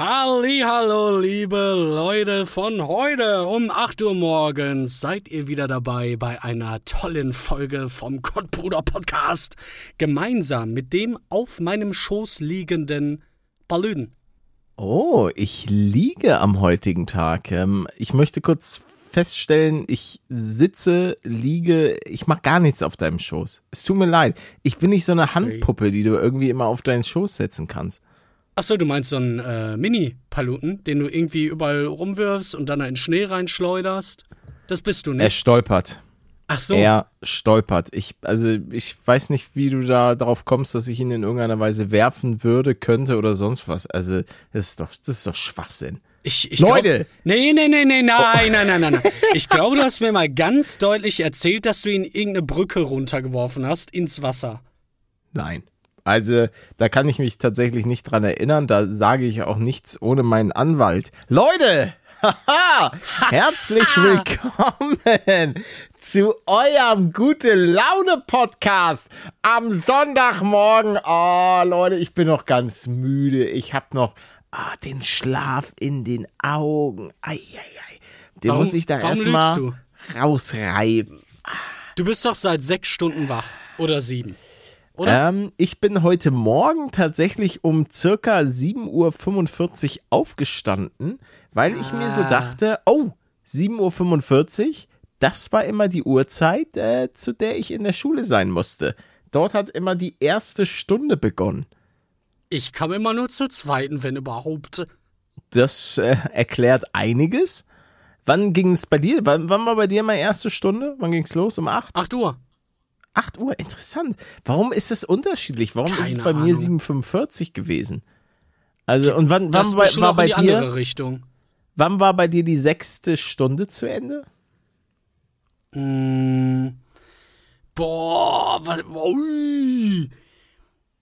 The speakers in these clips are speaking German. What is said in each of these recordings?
Hallo, liebe Leute von heute um 8 Uhr morgens seid ihr wieder dabei bei einer tollen Folge vom Gottbruder Podcast gemeinsam mit dem auf meinem Schoß liegenden Balüden. Oh, ich liege am heutigen Tag. Ähm, ich möchte kurz feststellen, ich sitze, liege, ich mache gar nichts auf deinem Schoß. Es tut mir leid. Ich bin nicht so eine Handpuppe, die du irgendwie immer auf deinen Schoß setzen kannst. Achso, du meinst so einen äh, Mini-Paluten, den du irgendwie überall rumwirfst und dann in Schnee reinschleuderst? Das bist du nicht. Er stolpert. Ach so. Er stolpert. Ich, also ich weiß nicht, wie du da darauf kommst, dass ich ihn in irgendeiner Weise werfen würde, könnte oder sonst was. Also, das ist doch, das ist doch Schwachsinn. Ich, ich Leute! Glaub, nee, nee, nee, nee, nein, oh. nein, nein, nein, nein. Ich glaube, du hast mir mal ganz deutlich erzählt, dass du ihn irgendeine Brücke runtergeworfen hast ins Wasser. Nein. Also, da kann ich mich tatsächlich nicht dran erinnern. Da sage ich auch nichts ohne meinen Anwalt. Leute! Haha! Herzlich willkommen zu eurem gute Laune Podcast am Sonntagmorgen. Oh, Leute, ich bin noch ganz müde. Ich habe noch ah, den Schlaf in den Augen. Eieiei. Den warum, muss ich da erstmal rausreiben. Du bist doch seit sechs Stunden wach oder sieben. Ähm, ich bin heute Morgen tatsächlich um circa 7.45 Uhr aufgestanden, weil ich mir so ah. dachte, oh, 7.45 Uhr, das war immer die Uhrzeit, äh, zu der ich in der Schule sein musste. Dort hat immer die erste Stunde begonnen. Ich kam immer nur zur zweiten, wenn überhaupt. Das äh, erklärt einiges. Wann ging es bei dir? Wann, wann war bei dir mal erste Stunde? Wann ging es los? Um 8? 8 Uhr. 8 Uhr, interessant. Warum ist das unterschiedlich? Warum Keine ist es bei Ahnung. mir 7,45 gewesen? Also, und wann, wann war, war bei dir? Richtung. Wann war bei dir die sechste Stunde zu Ende? Mm, boah, was, ui.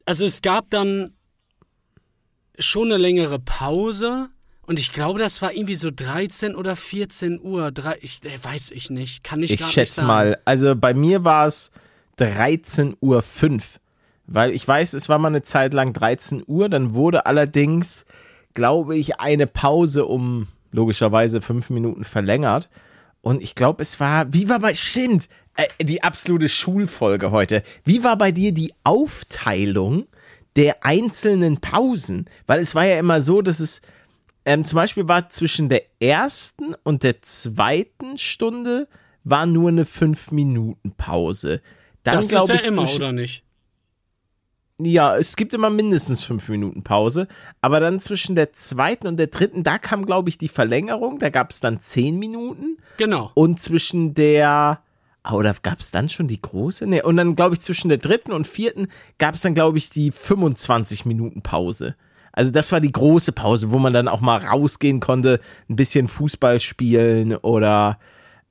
Also es gab dann schon eine längere Pause und ich glaube, das war irgendwie so 13 oder 14 Uhr. Drei, ich, äh, weiß ich nicht. Kann ich, ich gar nicht sagen. Ich schätze mal. Also bei mir war es 13.05 Uhr. Weil ich weiß, es war mal eine Zeit lang 13 Uhr, dann wurde allerdings, glaube ich, eine Pause um logischerweise fünf Minuten verlängert. Und ich glaube, es war, wie war bei, stimmt, äh, die absolute Schulfolge heute. Wie war bei dir die Aufteilung der einzelnen Pausen? Weil es war ja immer so, dass es, ähm, zum Beispiel war zwischen der ersten und der zweiten Stunde war nur eine fünf Minuten Pause. Dann, das ist ja ich, immer, oder nicht? Ja, es gibt immer mindestens fünf Minuten Pause. Aber dann zwischen der zweiten und der dritten, da kam, glaube ich, die Verlängerung. Da gab es dann zehn Minuten. Genau. Und zwischen der. Oder gab es dann schon die große? Nee, und dann, glaube ich, zwischen der dritten und vierten gab es dann, glaube ich, die 25 Minuten Pause. Also das war die große Pause, wo man dann auch mal rausgehen konnte, ein bisschen Fußball spielen oder,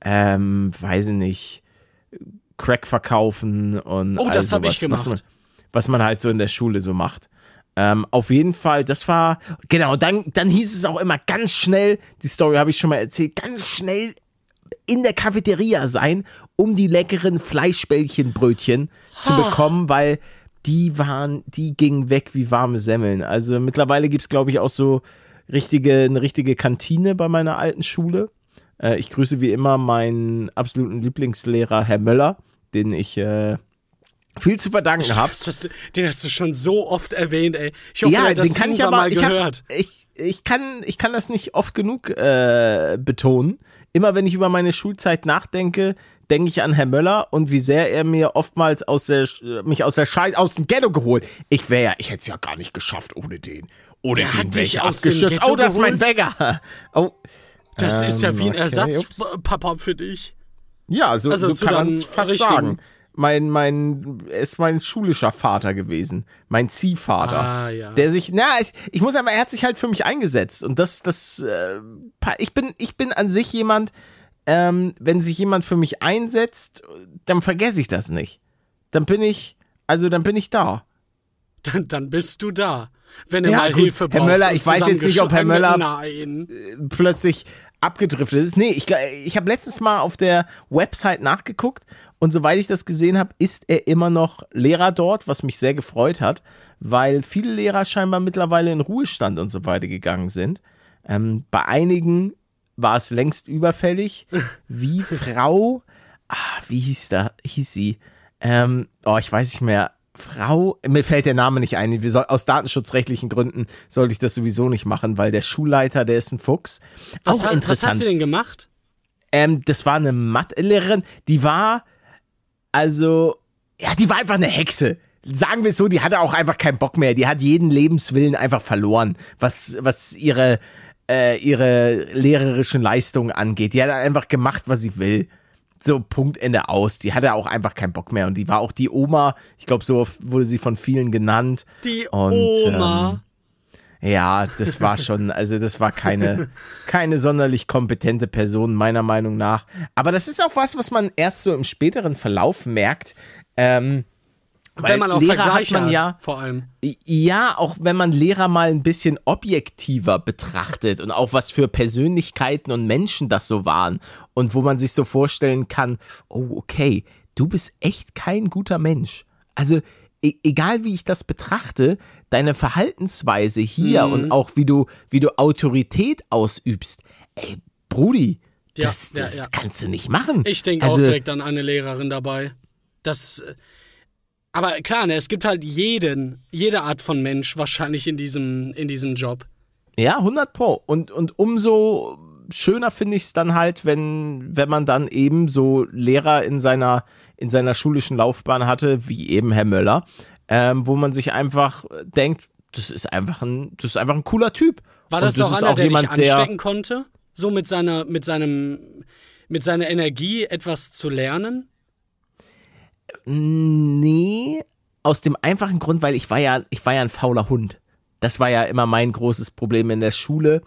ähm, weiß ich nicht, Crack verkaufen und. Oh, das habe ich gemacht. Was man, was man, halt so in der Schule so macht. Ähm, auf jeden Fall, das war, genau, dann, dann hieß es auch immer ganz schnell, die Story habe ich schon mal erzählt, ganz schnell in der Cafeteria sein, um die leckeren Fleischbällchenbrötchen zu bekommen, weil die waren, die gingen weg wie warme Semmeln. Also mittlerweile gibt es, glaube ich, auch so richtige, eine richtige Kantine bei meiner alten Schule. Äh, ich grüße wie immer meinen absoluten Lieblingslehrer, Herr Möller, den ich äh, viel zu verdanken habe. Den hast du schon so oft erwähnt, ey. Ich hoffe, ja, das den kann ich aber mal gehört. Ich, hab, ich, ich, kann, ich kann das nicht oft genug äh, betonen. Immer wenn ich über meine Schulzeit nachdenke, denke ich an Herr Möller und wie sehr er mir oftmals aus der, mich aus der Scheiß, aus dem Ghetto geholt. Ich wäre ja, ich hätte es ja gar nicht geschafft ohne den. Ohne der den wäre ich abgestürzt. Oh, das ist mein Bäcker. Oh, das ähm, ist ja wie ein okay, Ersatzpapa für dich. Ja, so, also so kann man es fast richtigen. sagen. Mein, mein, er ist mein schulischer Vater gewesen. Mein Ziehvater. Ah, ja. Der sich, na, ich, ich muss sagen, er hat sich halt für mich eingesetzt. Und das, das, äh, ich bin, ich bin an sich jemand, ähm, wenn sich jemand für mich einsetzt, dann vergesse ich das nicht. Dann bin ich, also dann bin ich da. Dann, dann bist du da. Wenn er ja, mal gut. Hilfe braucht. Herr Möller, ich weiß jetzt nicht, ob Herr Möller Nein. plötzlich abgedriftet ist. Nee, ich, ich habe letztens mal auf der Website nachgeguckt Und soweit ich das gesehen habe, ist er immer noch Lehrer dort, was mich sehr gefreut hat, weil viele Lehrer scheinbar mittlerweile in Ruhestand und so weiter gegangen sind. Ähm, bei einigen war es längst überfällig, wie Frau, ah, wie hieß da, hieß sie? Ähm, oh, ich weiß nicht mehr. Frau, mir fällt der Name nicht ein. Soll, aus datenschutzrechtlichen Gründen sollte ich das sowieso nicht machen, weil der Schulleiter, der ist ein Fuchs. Was, Auch hat, was hat sie denn gemacht? Ähm, das war eine Mathelehrerin, die war, also, ja, die war einfach eine Hexe. Sagen wir es so, die hatte auch einfach keinen Bock mehr. Die hat jeden Lebenswillen einfach verloren, was, was ihre, äh, ihre lehrerischen Leistungen angeht. Die hat einfach gemacht, was sie will. So, Punkt, Ende aus. Die hatte auch einfach keinen Bock mehr. Und die war auch die Oma. Ich glaube, so wurde sie von vielen genannt. Die und, Oma. Ähm, ja, das war schon, also das war keine, keine sonderlich kompetente Person, meiner Meinung nach. Aber das ist auch was, was man erst so im späteren Verlauf merkt. Ähm, weil wenn man auch Lehrer Vergleiche hat man ja, hat, vor allem. Ja, auch wenn man Lehrer mal ein bisschen objektiver betrachtet und auch was für Persönlichkeiten und Menschen das so waren und wo man sich so vorstellen kann, oh, okay, du bist echt kein guter Mensch. Also, e egal wie ich das betrachte, deine Verhaltensweise hier mhm. und auch wie du, wie du Autorität ausübst, ey, Brudi, ja, das, das ja, ja. kannst du nicht machen. Ich denke also, auch direkt an eine Lehrerin dabei. Das äh, aber klar, ne, es gibt halt jeden, jede Art von Mensch wahrscheinlich in diesem, in diesem Job. Ja, 100 Pro. Und, und umso schöner finde ich es dann halt, wenn, wenn man dann eben so Lehrer in seiner, in seiner schulischen Laufbahn hatte, wie eben Herr Möller, ähm, wo man sich einfach denkt, das ist einfach ein, das ist einfach ein cooler Typ. War das, das doch einer, auch der jemand, dich anstecken der, konnte? So mit seiner, mit seinem, mit seiner Energie etwas zu lernen? Nee, aus dem einfachen Grund, weil ich war ja, ich war ja ein fauler Hund. Das war ja immer mein großes Problem in der Schule.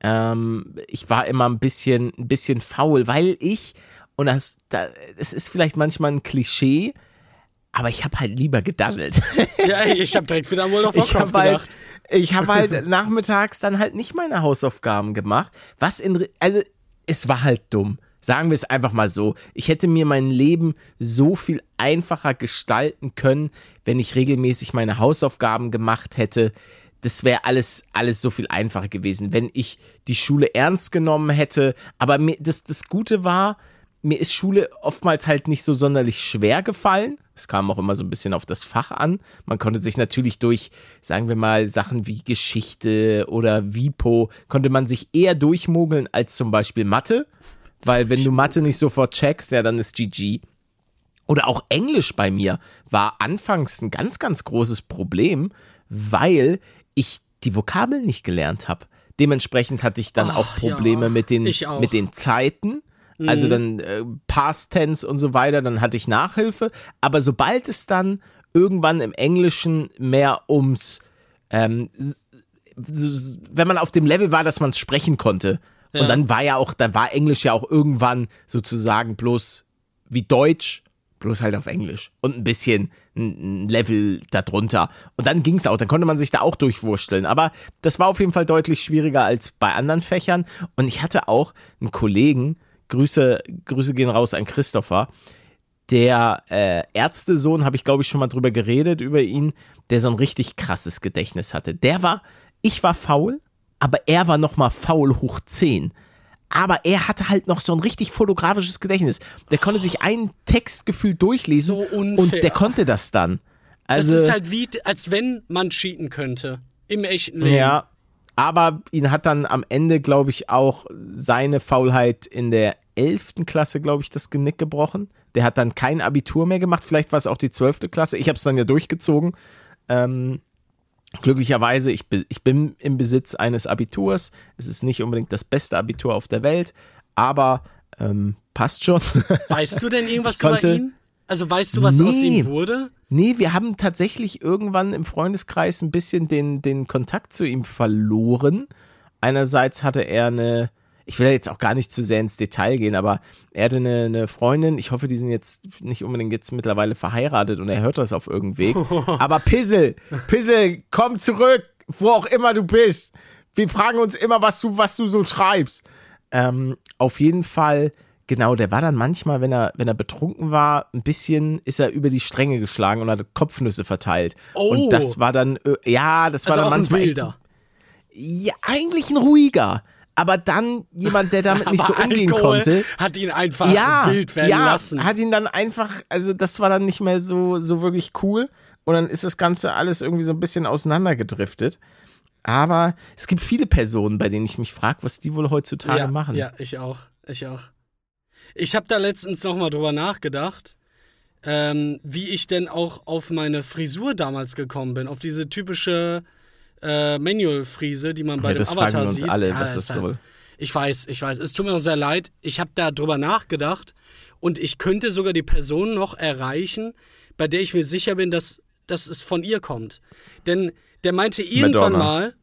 Ähm, ich war immer ein bisschen, ein bisschen faul, weil ich, und das, das ist vielleicht manchmal ein Klischee, aber ich habe halt lieber gedaddelt. Ja, ich habe direkt wieder World of Warcraft halt, gedacht. Ich habe halt nachmittags dann halt nicht meine Hausaufgaben gemacht. Was in, also es war halt dumm. Sagen wir es einfach mal so. Ich hätte mir mein Leben so viel einfacher gestalten können, wenn ich regelmäßig meine Hausaufgaben gemacht hätte. Das wäre alles, alles so viel einfacher gewesen, wenn ich die Schule ernst genommen hätte. Aber mir, das, das Gute war, mir ist Schule oftmals halt nicht so sonderlich schwer gefallen. Es kam auch immer so ein bisschen auf das Fach an. Man konnte sich natürlich durch, sagen wir mal, Sachen wie Geschichte oder Vipo, konnte man sich eher durchmogeln als zum Beispiel Mathe. Weil wenn du Mathe nicht sofort checkst, ja, dann ist GG. Oder auch Englisch bei mir war anfangs ein ganz, ganz großes Problem, weil ich die Vokabeln nicht gelernt habe. Dementsprechend hatte ich dann oh, auch Probleme ja, mit, den, mit den Zeiten. Also mhm. dann äh, Past Tense und so weiter, dann hatte ich Nachhilfe. Aber sobald es dann irgendwann im Englischen mehr ums, ähm, wenn man auf dem Level war, dass man es sprechen konnte, und dann war ja auch, dann war Englisch ja auch irgendwann sozusagen bloß wie Deutsch, bloß halt auf Englisch. Und ein bisschen ein Level darunter. Und dann ging es auch, dann konnte man sich da auch durchwursteln. Aber das war auf jeden Fall deutlich schwieriger als bei anderen Fächern. Und ich hatte auch einen Kollegen, Grüße, Grüße gehen raus an Christopher, der äh, Ärztesohn, habe ich glaube ich schon mal drüber geredet, über ihn, der so ein richtig krasses Gedächtnis hatte. Der war, ich war faul, aber er war noch mal faul hoch 10. Aber er hatte halt noch so ein richtig fotografisches Gedächtnis. Der konnte sich einen Textgefühl durchlesen so und der konnte das dann. Also, das ist halt wie, als wenn man cheaten könnte. Im echten Leben. Ja, aber ihn hat dann am Ende, glaube ich, auch seine Faulheit in der 11. Klasse, glaube ich, das Genick gebrochen. Der hat dann kein Abitur mehr gemacht. Vielleicht war es auch die 12. Klasse. Ich habe es dann ja durchgezogen. Ähm, Glücklicherweise, ich, ich bin im Besitz eines Abiturs. Es ist nicht unbedingt das beste Abitur auf der Welt, aber ähm, passt schon. Weißt du denn irgendwas konnte, über ihn? Also weißt du, was nee, aus ihm wurde? Nee, wir haben tatsächlich irgendwann im Freundeskreis ein bisschen den, den Kontakt zu ihm verloren. Einerseits hatte er eine ich will jetzt auch gar nicht zu sehr ins Detail gehen, aber er hatte eine, eine, Freundin, ich hoffe, die sind jetzt nicht unbedingt jetzt mittlerweile verheiratet und er hört das auf irgendeinem Weg. aber Pissel, Pissel, komm zurück, wo auch immer du bist. Wir fragen uns immer, was du, was du so schreibst. Ähm, auf jeden Fall Genau, der war dann manchmal, wenn er, wenn er betrunken war, ein bisschen ist er über die Stränge geschlagen und hat Kopfnüsse verteilt. Oh. Und das war dann, äh, ja, das war Also dann auch ein manchmal. echt- Wilder. Ja, eigentlich ein ruhiger. Aber dann jemand, der damit nicht so umgehen Alkohol konnte. hat ihn einfach Ja, wild werden ja, lassen. hat ihn dann einfach, also das war dann nicht mehr so, so wirklich cool. Und dann ist das Ganze alles irgendwie so ein bisschen auseinandergedriftet. Aber es gibt viele Personen, bei denen ich mich frage, was die wohl heutzutage ja, machen. Ja, ich auch. Ich auch. Ich habe da letztens nochmal drüber nachgedacht, ähm, wie ich denn auch auf meine Frisur damals gekommen bin. Auf diese typische äh, Manual-Frise, die man bei Ja, dem Avatar fragen wir uns sieht. alle, Ja, was das ist halt- soll. Ich weiß, ich weiß. Es tut mir auch sehr leid. Ich habe da drüber nachgedacht und ich könnte sogar die Person noch erreichen, bei der ich mir sicher bin, dass, dass es von ihr kommt. Denn der meinte irgendwann Madonna. mal.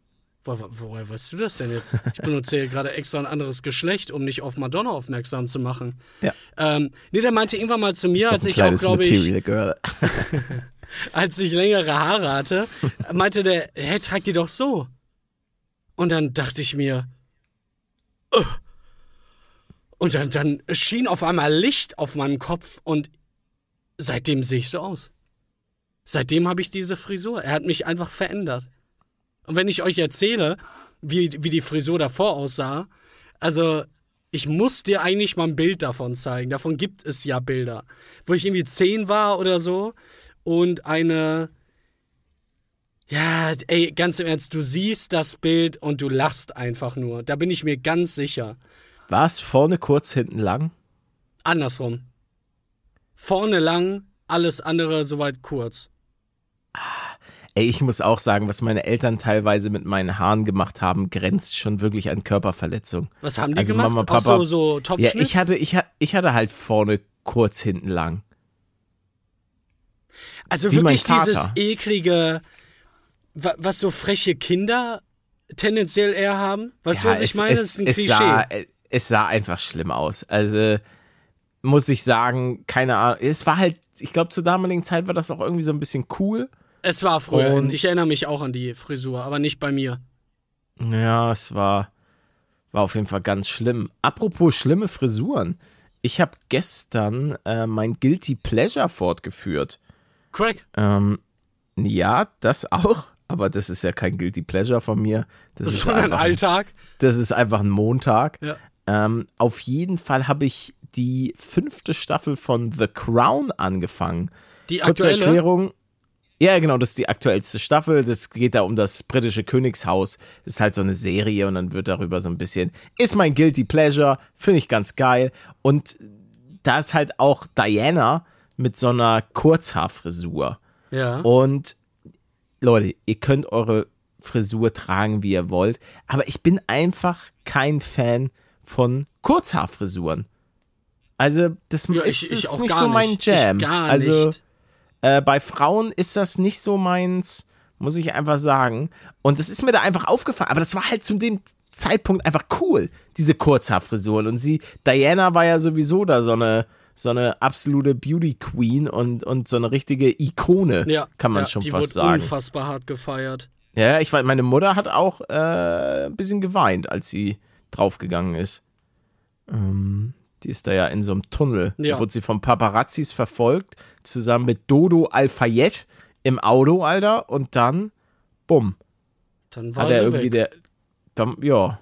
Wo, wo, woher weißt du das denn jetzt? Ich benutze hier gerade extra ein anderes Geschlecht, um nicht auf Madonna aufmerksam zu machen. Ja. Ähm, nee, der meinte irgendwann mal zu mir, als ich auch, glaube ich, Girl. als ich längere Haare hatte, meinte der, hä, trag die doch so. Und dann dachte ich mir, "Ugh." und dann, dann schien auf einmal Licht auf meinem Kopf und seitdem sehe ich so aus. Seitdem habe ich diese Frisur. Er hat mich einfach verändert. Und wenn ich euch erzähle, wie, wie die Frisur davor aussah, also ich muss dir eigentlich mal ein Bild davon zeigen. Davon gibt es ja Bilder. Wo ich irgendwie zehn war oder so und eine. Ja, ey, ganz im Ernst, du siehst das Bild und du lachst einfach nur. Da bin ich mir ganz sicher. War es vorne kurz, hinten lang? Andersrum. Vorne lang, alles andere soweit kurz. Ey, ich muss auch sagen, was meine Eltern teilweise mit meinen Haaren gemacht haben, grenzt schon wirklich an Körperverletzung. Was haben die Also gemacht? Mama, Auch Papa- so, so Ja, Topfschnitt? ich hatte, ich, ich hatte halt vorne kurz, hinten lang. Also wie wirklich dieses eklige, wa- was so freche Kinder tendenziell eher haben. Weißt du, Ja, was ich es- meine? Es, das ist ein es, Klischee. sah, es sah einfach schlimm aus. Also muss ich sagen, keine Ahnung. Es war halt, ich glaube, zur damaligen Zeit war das auch irgendwie so ein bisschen cool. es war früher. Und- ich erinnere mich auch an die Frisur, aber nicht bei mir. Ja, es war, war auf jeden Fall ganz schlimm. Apropos schlimme Frisuren. Ich habe gestern äh, mein Guilty Pleasure fortgeführt. Craig, Ähm, ja, das auch. Aber das ist ja kein Guilty Pleasure von mir. Das, das ist schon ein Alltag. das ist einfach ein Montag. Ja. Ähm, auf jeden Fall habe ich die fünfte Staffel von The Crown angefangen. Die Kurze aktuelle. Erklärung. Ja, genau, das ist die aktuellste Staffel. Das geht da um das britische Königshaus. Das ist halt so eine Serie und dann wird darüber so ein bisschen. Ist mein Guilty Pleasure, finde ich ganz geil. Und da ist halt auch Diana mit so einer Kurzhaarfrisur. Ja. Und Leute, ihr könnt eure Frisur tragen, wie ihr wollt, aber ich bin einfach kein Fan von Kurzhaarfrisuren. Also, das ja, ist, ich, ich ist nicht so mein nicht. Jam. Ich gar also, nicht. äh, bei Frauen ist das nicht so meins, muss ich einfach sagen. Und das ist mir da einfach aufgefallen. Aber das war halt zu dem Zeitpunkt einfach cool, diese Kurzhaarfrisuren. Und sie, Diana war ja sowieso da so eine, so eine absolute Beauty Queen und, und so eine richtige Ikone, Ja, kann man ja, schon die fast wurde sagen. unfassbar hart gefeiert. Ja, ich weiß, meine Mutter hat auch äh, ein bisschen geweint, als sie draufgegangen ist. Ähm, die ist da ja in so einem Tunnel. Ja. Da wurde sie von Paparazzis verfolgt, zusammen mit Dodo Alfayette im Auto, Alter. Und dann, bumm, Dann war hat er irgendwie weg. der. Dann, ja,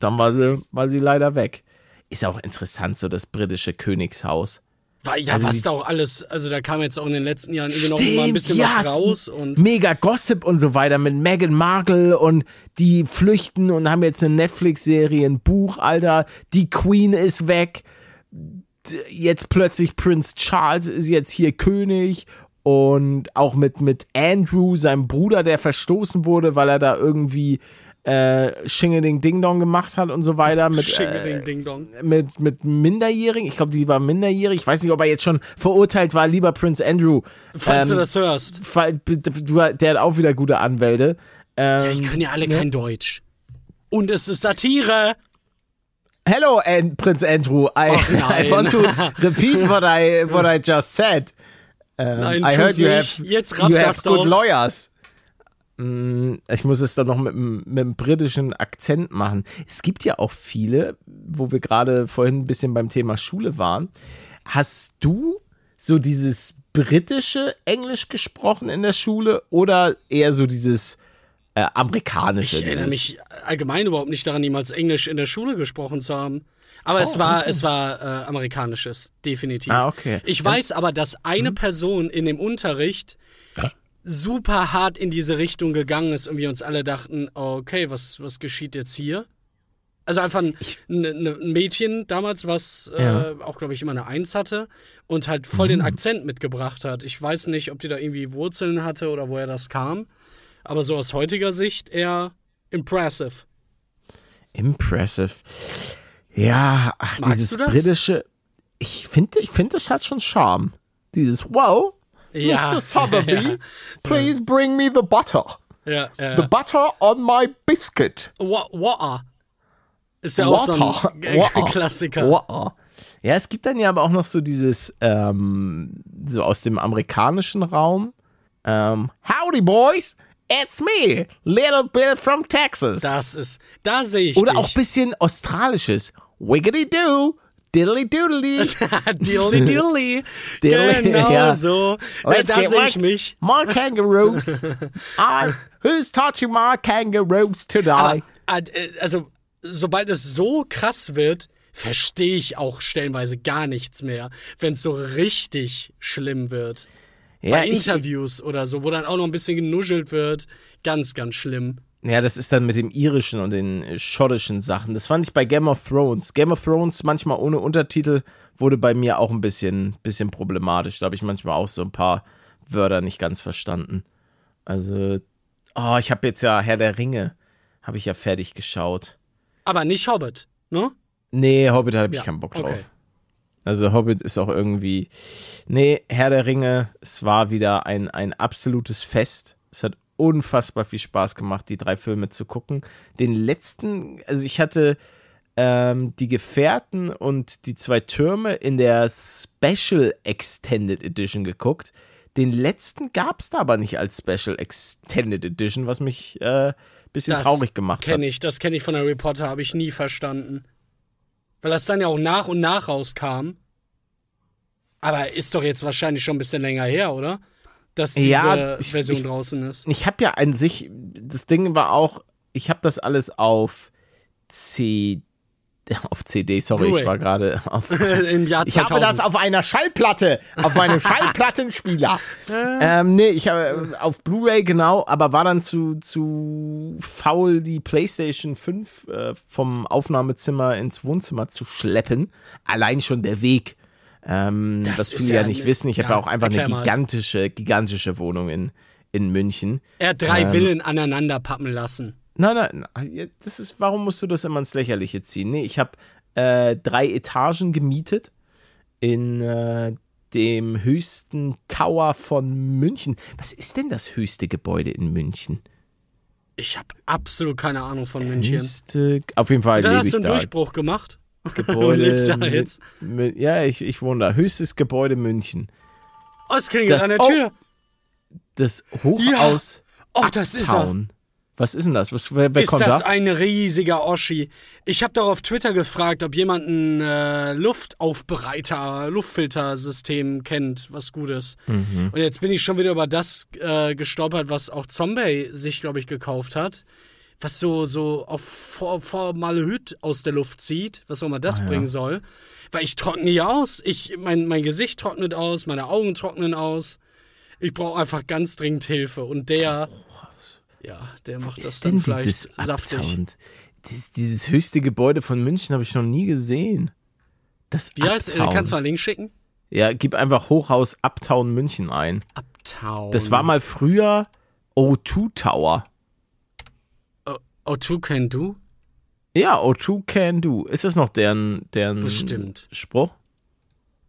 dann war sie, war sie leider weg. Ist auch interessant, so das britische Königshaus. War, ja, Also was da auch alles, also da kam jetzt auch in den letzten Jahren irgendwie noch mal ein bisschen ja, was raus und mega Gossip und so weiter mit Meghan Markle und die flüchten und haben jetzt eine Netflix-Serie, ein Buch, Alter. Die Queen ist weg. Jetzt plötzlich Prince Charles ist jetzt hier König und auch mit, mit Andrew, seinem Bruder, der verstoßen wurde, weil er da irgendwie äh, Shingeding Ding Dong gemacht hat und so weiter. Mit, äh, mit, mit Minderjährigen. Ich glaube, die war minderjährig. Ich weiß nicht, ob er jetzt schon verurteilt war, lieber Prince Andrew. Falls Ähm, du das hörst. Fall- der hat auch wieder gute Anwälte. Ja, Ähm, die können ja alle kein Deutsch. Und es ist Satire. hello, and Prince Andrew. I. I want to repeat what I what I just said. Um, Nein, I heard you nicht. have Jetzt you have good doch. lawyers. Mm, ich muss es dann noch mit, einem- mit einem britischen Akzent machen. Es gibt ja auch viele, wo wir gerade vorhin ein bisschen beim Thema Schule waren. Hast du so dieses britische Englisch gesprochen in der Schule oder eher so dieses äh, amerikanische? Ich erinnere mich allgemein überhaupt nicht daran, jemals Englisch in der Schule gesprochen zu haben. Aber es war, es war äh, amerikanisches, definitiv. Ah, okay. Ich weiß aber, dass eine Person in dem Unterricht super hart in diese Richtung gegangen ist und wir uns alle dachten, okay, was, was geschieht jetzt hier? Also einfach ein, ein, Mädchen damals, was äh, Ja. auch, glaube ich, immer eine Eins hatte und halt voll den Akzent mitgebracht hat. Ich weiß nicht, ob die da irgendwie Wurzeln hatte oder woher das kam. Aber so aus heutiger Sicht eher impressive. Impressive. Ja, ach, Magst dieses britische. Ich finde, ich finde, das hat schon Charme. Dieses Wow, Ja. Mr. Sotheby, please bring me the butter. Ja, ja. The butter on my biscuit. Wa- Water. Ist ja auch so Water. ein G- Water. Klassiker. Water. Ja, es gibt dann ja aber auch noch so dieses, ähm, so aus dem amerikanischen Raum. Ähm, Howdy, boys, it's me, Little Bill from Texas. Das ist, da sehe ich Oder dich. auch ein bisschen australisches. Wiggity doo, diddly doodly. Dilly. Dilly, Genau ja. so. Let's da get sehe ich mich. My kangaroos. I, who's touching my kangaroos today? Aber, äh, also, sobald es so krass wird, verstehe ich auch stellenweise gar nichts mehr. Wenn es so richtig schlimm wird. ja, Bei ich, Interviews oder so, wo dann auch noch ein bisschen genuschelt wird. Ganz, ganz schlimm. Ja, das ist dann mit dem irischen und den äh, schottischen Sachen. Das fand ich bei Game of Thrones. Game of Thrones manchmal ohne Untertitel wurde bei mir auch ein bisschen, bisschen problematisch. Da habe ich manchmal auch so ein paar Wörter nicht ganz verstanden. Also, oh, ich habe jetzt ja Herr der Ringe, habe ich ja fertig geschaut. Aber nicht Hobbit, ne? Nee, Hobbit habe ich Ja, keinen Bock drauf. okay. Also Hobbit ist auch irgendwie. Nee, Herr der Ringe, es war wieder ein, ein absolutes Fest. Es hat unfassbar viel Spaß gemacht, die drei Filme zu gucken. Den letzten, also ich hatte ähm, die Gefährten und die zwei Türme in der Special Extended Edition geguckt. Den letzten gab es da aber nicht als Special Extended Edition, was mich äh, bisschen Das traurig gemacht hat. Kenne ich, das kenne ich von Harry Potter, habe ich nie verstanden. Weil das dann ja auch nach und nach rauskam. Aber ist doch jetzt wahrscheinlich schon ein bisschen länger her, oder? Dass diese Ja, ich- Version ich- draußen ist. ich habe ja an sich, das Ding war auch, ich habe das alles auf C, auf CD, sorry, ich war gerade auf. Im Jahr 2000. Ich habe das auf einer Schallplatte, auf meinem Schallplattenspieler. ähm, nee, ich habe äh, auf Blu-ray genau, aber war dann zu, zu faul, die PlayStation 5 äh, vom Aufnahmezimmer ins Wohnzimmer zu schleppen. Allein schon der Weg. Ähm, Das viele ja ja nicht eine- wissen. Ich habe ja, ja auch einfach eine erklär mal. gigantische, gigantische Wohnung in, in München. er hat drei ähm, Villen aneinander pappen lassen. Nein, nein, das ist, warum musst du das immer ins Lächerliche ziehen? Nee, ich habe äh, drei Etagen gemietet in äh, dem höchsten Tower von München. Was ist denn das höchste Gebäude in München? Ich habe absolut keine Ahnung von München. Höchste, auf jeden Fall Dann lebe hast du einen da. Durchbruch gemacht. Gebäude, lebst da mit- jetzt. Mit, ja, ich, ich wohne da. Höchstes Gebäude München. Oh, es klingelt Das- an der oh, Tür. Das Hochhaus Oh, das ist er. Uptown. Was ist denn das? Was, wer wer Ist kommt das da? ein riesiger Oschi? Ich habe doch auf Twitter gefragt, ob jemand ein äh, Luftaufbereiter, Luftfiltersystem kennt, was gut ist. Mhm. Und jetzt bin ich schon wieder über das äh, gestolpert, was auch Zombie sich, glaube ich, gekauft hat. Was so, so auf Formaldehyd aus der Luft zieht, was auch immer Ah, das bringen soll. Weil ich trockne ja aus. Ich, mein, mein Gesicht trocknet aus, meine Augen trocknen aus. Ich brauche einfach ganz dringend Hilfe. Und der, ja, der macht das dann vielleicht dieses saftig. Uptown? Dieses, dieses höchste Gebäude von München habe ich noch nie gesehen. Das Wie heißt, äh, kannst du mal einen Link schicken? Ja, gib einfach Hochhaus Uptown München ein. Uptown. Das war mal früher O2 Tower. O2 Can Do? Ja, O2 Can Do. Ist das noch deren, deren Bestimmt. Spruch?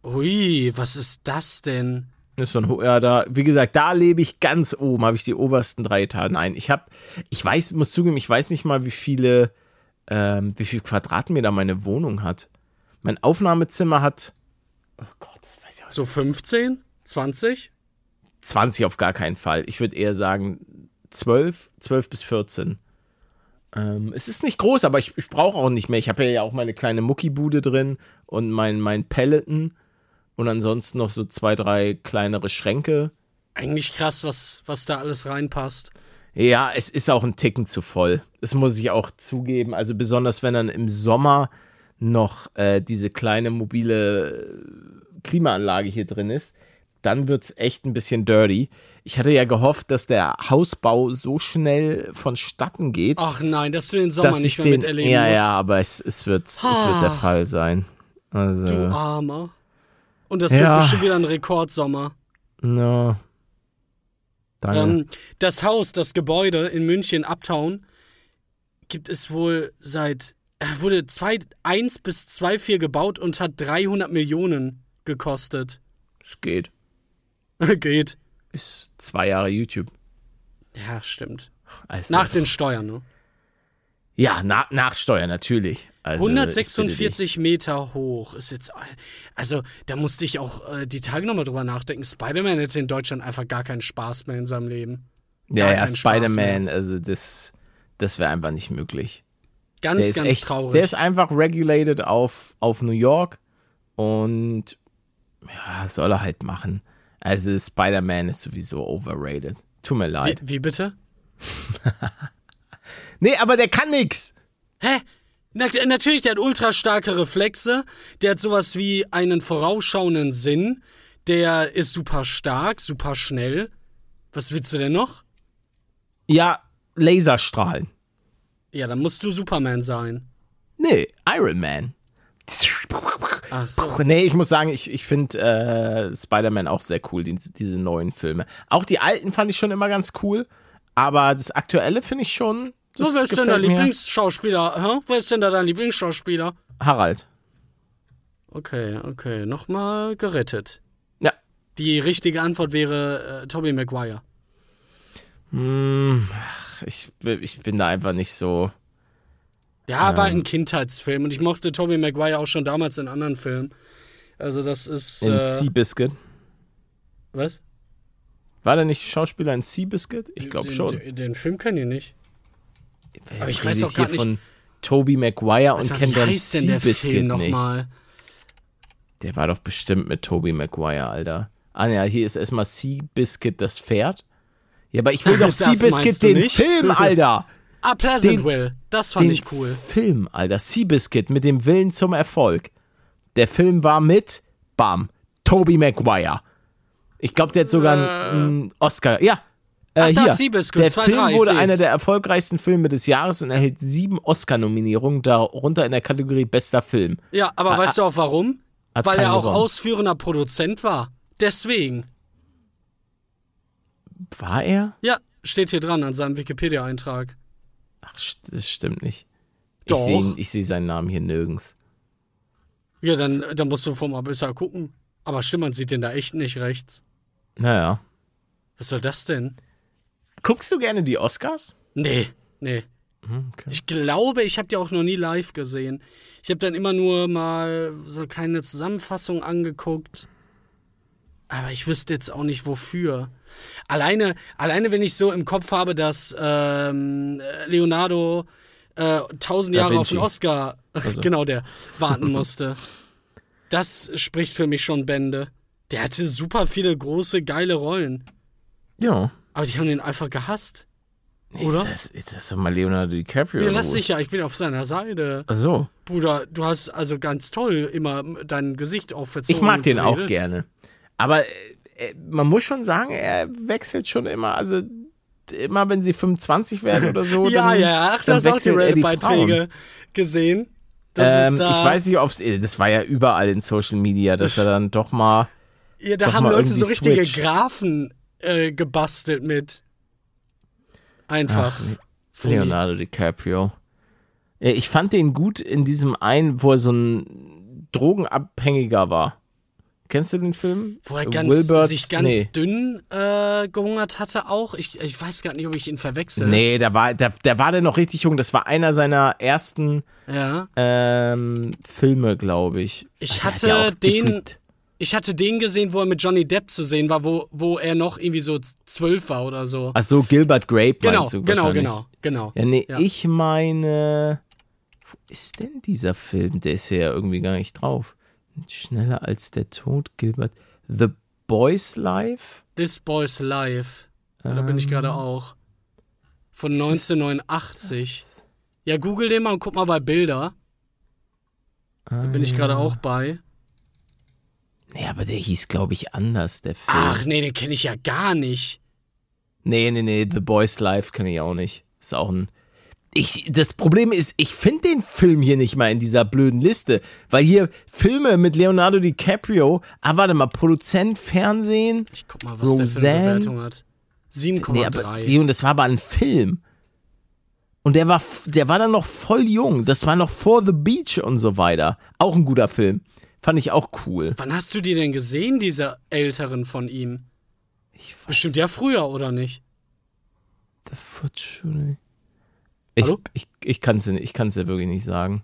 Ui, was ist das denn? Ist so ein, ja, da, wie gesagt, da lebe ich ganz oben, habe ich die obersten drei Etagen. Nein, ich habe, ich weiß, muss zugeben, ich weiß nicht mal, wie viele, ähm, wie viel Quadratmeter meine Wohnung hat. Mein Aufnahmezimmer hat, oh Gott, das weiß ich auch So 15? 20? 20 auf gar keinen Fall. Ich würde eher sagen 12, 12 bis 14. Ähm, es ist nicht groß, aber ich, ich brauche auch nicht mehr. Ich habe ja auch meine kleine Muckibude drin und mein, mein Peloton und ansonsten noch so zwei, drei kleinere Schränke. Eigentlich krass, was, was da alles reinpasst. Ja, es ist auch ein Ticken zu voll. Das muss ich auch zugeben. Also besonders wenn dann im Sommer noch äh, diese kleine mobile Klimaanlage hier drin ist, dann wird es echt ein bisschen dirty. Ich hatte ja gehofft, dass der Hausbau so schnell vonstatten geht. Ach nein, dass du den Sommer nicht mehr den, miterleben ja, musst. Ja, aber es, es, wird, es wird der Fall sein. Also, Du Armer. Und das Ja. wird bestimmt wieder ein Rekordsommer. no. Danke. Ähm, das Haus, das Gebäude in München, Uptown, gibt es wohl seit, äh, wurde 1 bis 2,4 gebaut und hat 300 Millionen gekostet. es geht. Geht. Ist zwei Jahre YouTube. Ja, stimmt. Also, Nach den Steuern, ne? ja, na, nach Steuer natürlich. Also, ich bitte dich. 146 Meter hoch ist jetzt. Also, da musste ich auch äh, die Tage nochmal drüber nachdenken. Spider-Man hätte in Deutschland einfach gar keinen Spaß mehr in seinem Leben. Ja, Gar ja, Spider-Man, also das, das wäre einfach nicht möglich. Ganz, ganz echt, traurig. Der ist einfach regulated auf, auf New York und ja, soll er halt machen. Also Spider-Man ist sowieso overrated. Tut mir wie, leid. wie bitte? Nee, aber der kann nix. Hä? Na, natürlich, der hat ultra starke Reflexe. Der hat sowas wie einen vorausschauenden Sinn. Der ist super stark, super schnell. Was willst du denn noch? Ja, Laserstrahlen. Ja, dann musst du Superman sein. Nee, Iron Man. Ach so. Nee, ich muss sagen, ich, ich finde äh, Spider-Man auch sehr cool, die, diese neuen Filme. Auch die alten fand ich schon immer ganz cool, aber das aktuelle finde ich schon. So, wer ist denn dein. Lieblingsschauspieler? Hä? Wer ist denn da dein Lieblingsschauspieler? Harald. Okay, okay. Nochmal gerettet. Ja. Die richtige Antwort wäre äh, Tobey Maguire. Hm, ich, ich bin da einfach nicht so. Ja, war ein Kindheitsfilm und ich mochte Tobey Maguire auch schon damals in anderen Filmen. Also das ist. In Äh, Seabiscuit. was? War der nicht Schauspieler in Seabiscuit? Ich glaube schon. Den, den Film kenne ich nicht. Aber ich redet weiß auch gar nicht- von Toby Maguire und kennt wie dann heißt denn der Seabiscuit nicht. nochmal? Der war doch bestimmt mit Toby Maguire, Alter. Ah ja, hier ist erstmal Seabiscuit das Pferd. Ja, aber ich will doch Seabiscuit den nicht? Film, Alter. Ah, Den- Pleasantville. Das fand ich cool. Film, Alter. Seabiscuit mit dem Willen zum Erfolg. Der Film war mit, bam, Toby Maguire. Ich glaube, der hat sogar einen, einen Oscar. Ja. Äh, Ach, hier. Seabiscuit, der 2-3, Film ich wurde seh's. einer der erfolgreichsten Filme des Jahres und erhält sieben Oscar-Nominierungen, darunter in der Kategorie Bester Film. Ja, aber weißt du auch warum? Weil er auch gewonnen. ausführender Produzent war. Deswegen. War er? Ja, steht hier dran an seinem Wikipedia-Eintrag. Ach, das stimmt nicht. Doch. Ich sehe seh seinen Namen hier nirgends. Ja, dann, dann musst du vom besser gucken. Aber stimmt, man sieht den da echt nicht rechts. Naja. Was soll das denn? Guckst du gerne die Oscars? Nee, nee. Hm, Okay. Ich glaube, ich habe die auch noch nie live gesehen. Ich habe dann immer nur mal so keine Zusammenfassung angeguckt. Aber ich wüsste jetzt auch nicht wofür. Alleine, alleine wenn ich so im Kopf habe, dass ähm, Leonardo äh, tausend Jahre auf den Oscar, Also. genau der, warten musste. das spricht für mich schon Bände. Der hatte super viele große, geile Rollen. Ja. Aber die haben den einfach gehasst. Oder? Das, ist das doch mal Leonardo DiCaprio. Ja, oder lass dich ja, ich bin auf seiner Seite. Ach so. Bruder, du hast also ganz toll immer dein Gesicht aufverzogen. Ich mag den auch geredet. gerne. Aber äh, äh, man muss schon sagen, er wechselt schon immer. Also immer wenn sie 25 werden oder so. Ja, dann, ja, ach, du hast auch die Reddit-Beiträge gesehen. Das Ähm, ist da, ich weiß nicht, ob das war ja überall in Social Media, dass er dann doch mal. ja, da haben Leute so richtige switcht. Graphen äh, gebastelt mit. Einfach. Ach. Leonardo DiCaprio. Äh, Ich fand den gut in diesem einen, wo er so ein Drogenabhängiger war. Kennst du den Film? Wo er ganz, Wilbert? sich ganz nee. dünn äh, gehungert hatte auch. Ich, ich weiß gar nicht, ob ich ihn verwechsel. Nee, der war, der, der war der noch richtig jung. Das war einer seiner ersten Ja. ähm, Filme, glaube ich. Ich hat ja hatte auch den- gefühlt Ich hatte den gesehen, wo er mit Johnny Depp zu sehen war, wo, wo er noch irgendwie so zwölf war oder so. Ach so, Gilbert Grape genau, meinst du genau, genau, genau. Ja, nee, Ja. ich meine. Wo ist denn dieser Film? Der ist ja irgendwie gar nicht drauf. Schneller als der Tod, Gilbert. The Boys Life? This Boy's Life. Ja, da bin ich Ähm. gerade auch. Von 1989. Ja, google den mal und guck mal bei Bilder. Da bin ich gerade auch bei. Nee, aber der hieß, glaube ich, anders, der Film. Ach nee, den kenne ich ja gar nicht. Nee, nee, nee, The Boys Life kenne ich auch nicht. Ist auch ein. Ich, das Problem ist, ich finde den Film hier nicht mal in dieser blöden Liste, weil hier Filme mit Leonardo DiCaprio, ah, warte mal, Produzent, Fernsehen, Ich guck mal, was der für eine Roseanne? Bewertung hat. Nee, aber 7,3. die, und das war aber ein Film. Und der war, der war dann noch voll jung. Das war noch vor The Beach und so weiter. Auch ein guter Film. Fand ich auch cool. Wann hast du die denn gesehen, diese älteren von ihm? Bestimmt ja früher, oder nicht? The Foot Shooting. Ich, Hallo? ich, ich kann es dir wirklich nicht sagen.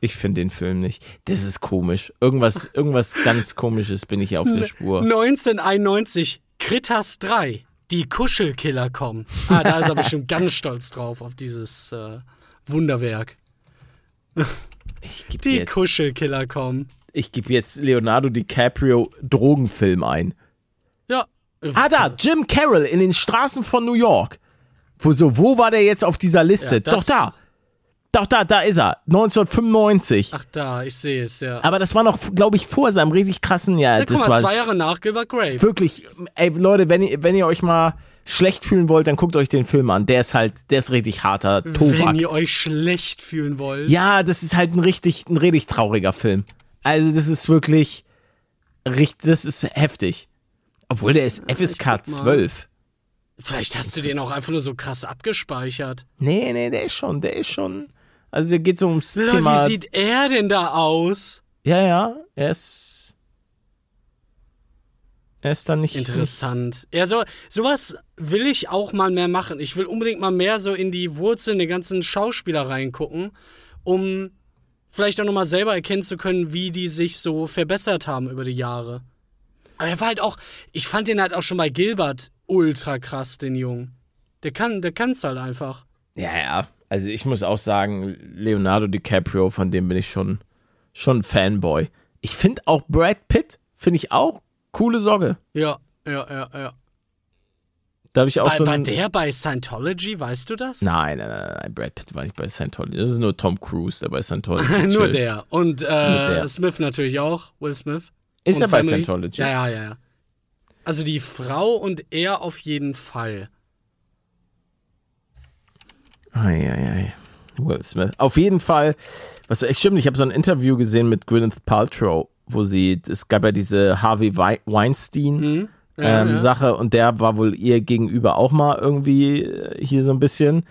Ich finde den Film nicht. Das ist komisch. Irgendwas, irgendwas ganz komisches bin ich auf der Spur. 1991, Kritas 3. Die Kuschelkiller kommen. Ah, da ist er bestimmt ganz stolz drauf, auf dieses äh, Wunderwerk. Gebe Die jetzt, Kuschelkiller kommen. ich geb jetzt Leonardo DiCaprio Drogenfilm ein. Ja. Ah, da, Jim Carroll in den Straßen von New York. Wo, so, wo war der jetzt auf dieser Liste? Ja, Doch da. Doch da, da ist er. 1995. Ach da, ich sehe es, ja. Aber das war noch, glaube ich, vor seinem richtig krassen Jahr. ja guck das mal, war zwei Jahre nach Gilbert Grape. wirklich, ey, Leute, wenn ihr, wenn ihr euch mal schlecht fühlen wollt, dann guckt euch den Film an. Der ist halt, der ist richtig harter Wenn Tobak. ihr euch schlecht fühlen wollt. Ja, das ist halt ein richtig, ein richtig trauriger Film. Also, das ist wirklich, richtig, das ist heftig. Obwohl der ist FSK guck mal. 12. Vielleicht hast du den auch einfach nur so krass abgespeichert. Nee, nee, der ist schon, der ist schon. Also der geht so ums Lol, Thema. wie sieht er denn da aus? ja, ja, er ist. Er ist dann nicht. Interessant. Ja, so, sowas will ich auch mal mehr machen. Ich will unbedingt mal mehr so in die Wurzeln der ganzen Schauspieler reingucken, um vielleicht auch nochmal selber erkennen zu können, wie die sich so verbessert haben über die Jahre. Aber er war halt auch, ich fand den halt auch schon bei Gilbert ultra krass, den Jungen. Der kann, der kann's halt einfach. Ja, ja. Also ich muss auch sagen, Leonardo DiCaprio, von dem bin ich schon, schon Fanboy. Ich finde auch Brad Pitt, finde ich auch coole Socke. Ja, ja, ja, ja. Da habe ich auch War, so war der bei Scientology, weißt du das? Nein, nein, nein, nein, Brad Pitt war nicht bei Scientology. Das ist nur Tom Cruise, der bei Scientology Nur chillt. der. Und äh, der. Smith natürlich auch, Will Smith. Ist er bei. Scientology? Ja, ja, ja. Also die Frau und er auf jeden Fall. Eieiei. Will Smith. Auf jeden Fall, was echt stimmt, ich habe so ein Interview gesehen mit Gwyneth Paltrow, wo sie, es gab ja diese Harvey Wei- Weinstein Hm? Ja, ähm, ja. Sache und der war wohl ihr gegenüber auch mal irgendwie äh, hier so ein bisschen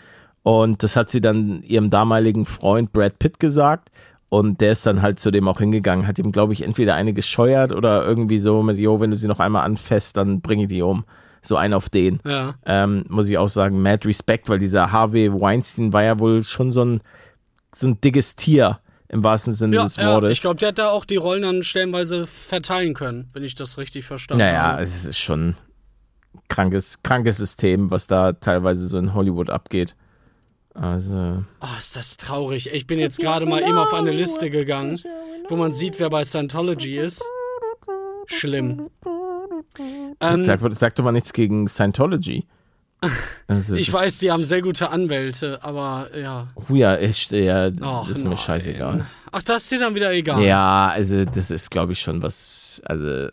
und das hat sie dann ihrem damaligen Freund Brad Pitt gesagt und der ist dann halt zu dem auch hingegangen, hat ihm glaube ich entweder eine gescheuert oder irgendwie so mit, jo, wenn du sie noch einmal anfasst, dann bring ich die um. So ein auf den Ja. ähm, muss ich auch sagen, mad Respect, weil dieser Harvey Weinstein war ja wohl schon so ein, so ein dickes Tier im wahrsten Sinne Ja, des ja, Wortes. ich glaube, der hat da auch die Rollen dann stellenweise verteilen können, wenn ich das richtig verstanden naja, habe. es ist schon ein krankes, krankes System, was da teilweise so in Hollywood abgeht. Also, Oh, ist das traurig. Ich bin jetzt gerade mal eben auf eine Liste gegangen, wo man sieht, wer bei Scientology ist. Schlimm. Ähm, sag, sag doch mal nichts gegen Scientology. Also, ich weiß, die haben sehr gute Anwälte, aber ja. Oh ja, ist, ja, Ach, ist mir nein. scheißegal. Ach, das ist dir dann wieder egal. Ja, also das ist, glaube ich, schon was. Also,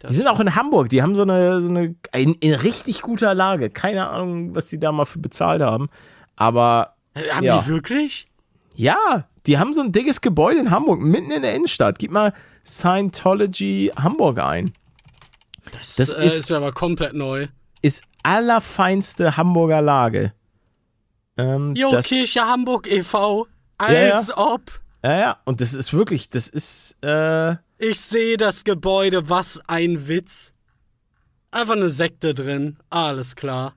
Das- die sind auch in Hamburg. Die haben so eine, so eine in, in richtig guter Lage. Keine Ahnung, was die da mal für bezahlt haben. Aber Äh, Haben Ja. die wirklich? ja, die haben so ein dickes Gebäude in Hamburg, mitten in der Innenstadt. Gib mal Scientology Hamburg ein. Das, Das äh, ist- ist mir aber komplett neu. Ist allerfeinste Hamburger Lage. Ähm, Jo, das, Kirche Hamburg e.V. ja. Als ob. ja, ja, und das ist wirklich, das ist, äh, Ich sehe das Gebäude, was ein Witz. Einfach eine Sekte drin. Alles klar.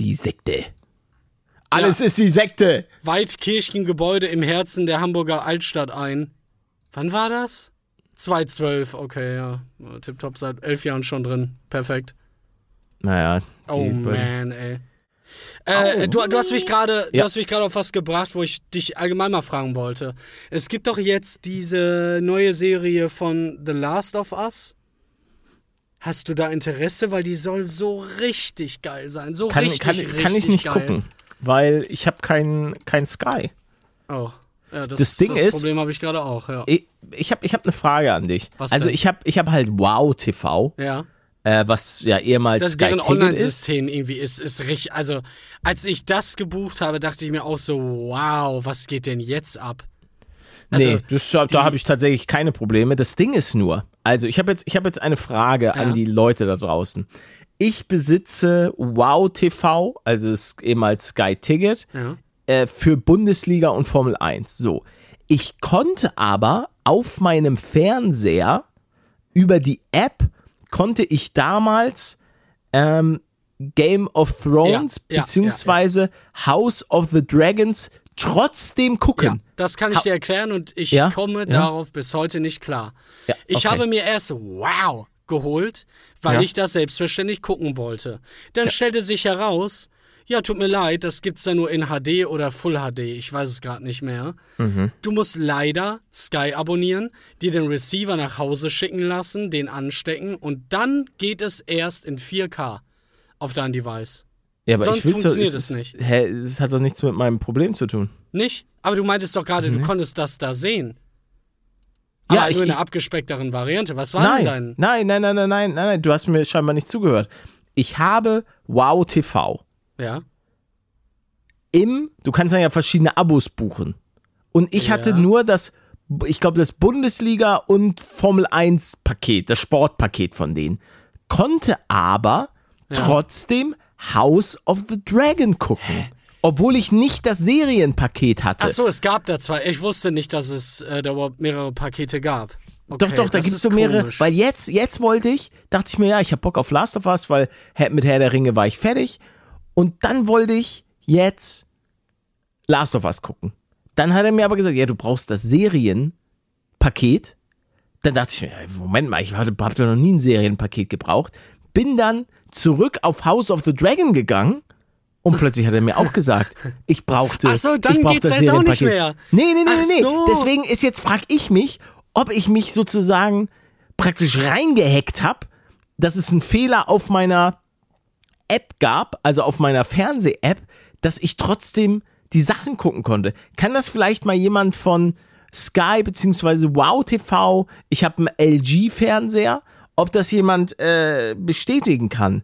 Die Sekte. Alles ist die Sekte. Weitkirchengebäude im Herzen der Hamburger Altstadt ein. Wann war das? 2012, okay, ja. Tipptopp seit elf Jahren schon drin. Perfekt. Naja. Oh man, ey. Äh, du, du hast mich gerade, du Ja. hast mich gerade auf was gebracht, wo ich dich allgemein mal fragen wollte. Es gibt doch jetzt diese neue Serie von The Last of Us. Hast du da Interesse, weil die soll so richtig geil sein, so Kann, richtig, kann, richtig kann ich nicht geil. gucken, weil ich habe kein, kein Sky. Oh, ja, das, Das Ding das ist- Problem habe ich gerade auch, ja. Ich, ich habe ich hab eine Frage an dich. Was also denn? ich habe ich hab halt Wow TV, Ja. äh, was ja ehemals dass Sky deren. Online-System irgendwie ist, ist richtig. Also, als ich das gebucht habe, dachte ich mir auch so, wow, was geht denn jetzt ab? Also, nee, das, da habe ich tatsächlich keine Probleme. Das Ding ist nur, also ich habe jetzt, ich hab jetzt eine Frage Ja. an die Leute da draußen. Ich besitze Wow TV, also es ist ehemals Sky Ticket, Ja. äh, für Bundesliga und Formel 1. So. Ich konnte aber auf meinem Fernseher über die App konnte ich damals ähm, Game of Thrones Ja, ja, beziehungsweise House of the Dragons trotzdem gucken. Ja, das kann ich dir erklären und ich Ja, komme ja. darauf bis heute nicht klar. Ja, Ich okay. habe mir erst Wow geholt, weil Ja. ich das selbstverständlich gucken wollte. Dann stellte sich heraus, ja, tut mir leid, das gibt's da nur in HD oder Full HD, ich weiß es gerade nicht mehr. Mhm. Du musst leider Sky abonnieren, dir den Receiver nach Hause schicken lassen, den anstecken und dann geht es erst in 4K auf dein Device. Ja, aber Sonst funktioniert doch, es ist- nicht. Hä, es hat doch nichts mit meinem Problem zu tun. Nicht? Aber du meintest doch gerade, du konntest das da sehen. Mhm. Ja, Aber ich- nur in einer abgespeckteren Variante. Was war Nein, denn dein? nein, nein, nein, nein, nein, nein, nein, du hast mir scheinbar nicht zugehört. Ich habe Wow TV. Ja. Im, du kannst dann ja verschiedene Abos buchen. Und ich Ja. hatte nur das, ich glaube, das Bundesliga und Formel 1 Paket, das Sportpaket von denen. Konnte aber Ja. trotzdem House of the Dragon gucken. Obwohl ich nicht das Serienpaket hatte. Ach so, es gab da zwei. Ich wusste nicht, dass es äh, da überhaupt mehrere Pakete gab. Okay, Doch, doch, da gibt es so mehrere. komisch. Weil jetzt, jetzt wollte ich, dachte ich mir, ja, ich habe Bock auf Last of Us, weil mit Herr der Ringe war ich fertig. Und dann wollte ich jetzt Last of Us gucken. Dann hat er mir aber gesagt, ja, du brauchst das Serienpaket. Dann dachte ich mir, Moment mal, ich habe noch nie ein Serienpaket gebraucht. Bin dann zurück auf House of the Dragon gegangen. Und plötzlich hat er mir auch gesagt, ich brauchte. Ach so, dann ich geht's das jetzt auch nicht mehr. Nee, nee, nee, Ach nee, nee. so. Deswegen ist jetzt, frag ich mich, ob ich mich sozusagen praktisch reingehackt habe, dass es einen Fehler auf meiner App gab, also auf meiner Fernseh-App, dass ich trotzdem die Sachen gucken konnte. Kann das vielleicht mal jemand von Sky beziehungsweise Wow TV, ich habe einen LG-Fernseher, ob das jemand äh, bestätigen kann?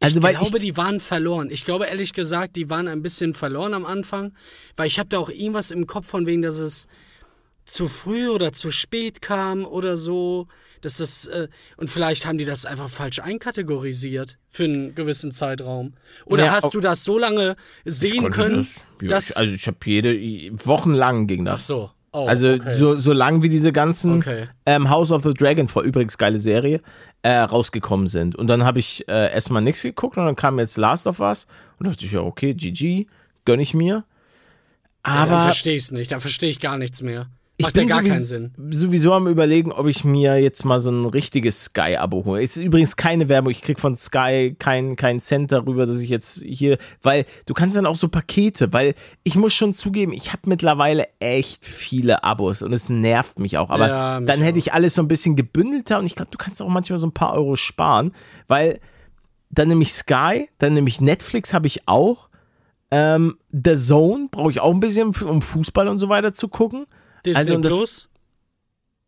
Also, ich weil glaube, die waren verloren. Ich glaube, ehrlich gesagt, die waren ein bisschen verloren am Anfang, weil ich habe da auch irgendwas im Kopf von wegen, dass es zu früh oder zu spät kam oder so. Das ist, äh, und vielleicht haben die das einfach falsch einkategorisiert für einen gewissen Zeitraum. Oder Ja, hast du das so lange ich sehen können, das, ja, dass. ich, also ich habe jede wochenlang ging das. ach so. Oh, Also okay. so, so lang wie diese ganzen Okay. ähm, House of the Dragon, vor übrigens geile Serie, äh, rausgekommen sind. Und dann habe ich äh, erstmal nichts geguckt und dann kam jetzt Last of Us und dachte ich, ja, okay, GG, gönn ich mir. Ja, dann Aber verstehe ich es nicht. Dann verstehe ich gar nichts mehr. Ich Macht ja bin gar sowieso, keinen Sinn. sowieso am überlegen, ob ich mir jetzt mal so ein richtiges Sky-Abo hole. Es ist übrigens keine Werbung, ich krieg von Sky keinen kein Cent darüber, dass ich jetzt hier, weil du kannst dann auch so Pakete, weil ich muss schon zugeben, ich habe mittlerweile echt viele Abos und es nervt mich auch. Aber Ja, mich dann hätte auch. ich alles so ein bisschen gebündelter und ich glaube, du kannst auch manchmal so ein paar Euro sparen, weil dann nehme ich Sky, dann nehme ich Netflix, habe ich auch. Ähm, The Zone brauche ich auch ein bisschen, um Fußball und so weiter zu gucken. Disney also das- Plus?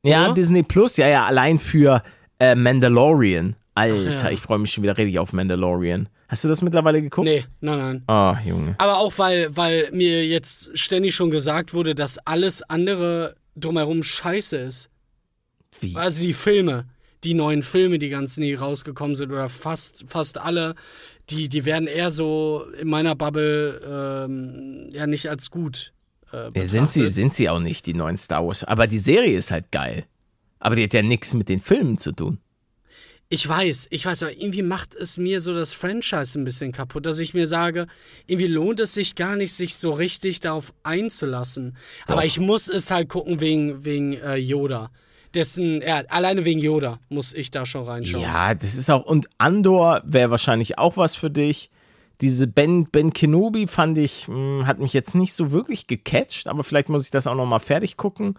Ja, Oder? Disney Plus, ja, ja, allein für äh, Mandalorian. Alter, Ach ja. ich freue mich schon wieder richtig auf Mandalorian. Hast du das mittlerweile geguckt? Nee, nein, nein. Ah, Junge. Aber auch, weil, weil mir jetzt ständig schon gesagt wurde, dass alles andere drumherum scheiße ist. Wie? Also die Filme, die neuen Filme, die ganzen, die rausgekommen sind, oder fast, fast alle, die, die werden eher so in meiner Bubble ähm, ja nicht als gut. Äh, Ja, sind sie, sind sie auch nicht, die neuen Star Wars. Aber die Serie ist halt geil. Aber die hat ja nichts mit den Filmen zu tun. Ich weiß, ich weiß, aber irgendwie macht es mir so das Franchise ein bisschen kaputt, dass ich mir sage, irgendwie lohnt es sich gar nicht, sich so richtig darauf einzulassen. Doch. Aber ich muss es halt gucken wegen, wegen äh, Yoda. Dessen, ja, alleine wegen Yoda muss ich da schon reinschauen. Ja, das ist auch, und Andor wäre wahrscheinlich auch was für dich. Diese Ben, ben Kenobi fand ich, mh, hat mich jetzt nicht so wirklich gecatcht, aber vielleicht muss ich das auch nochmal fertig gucken.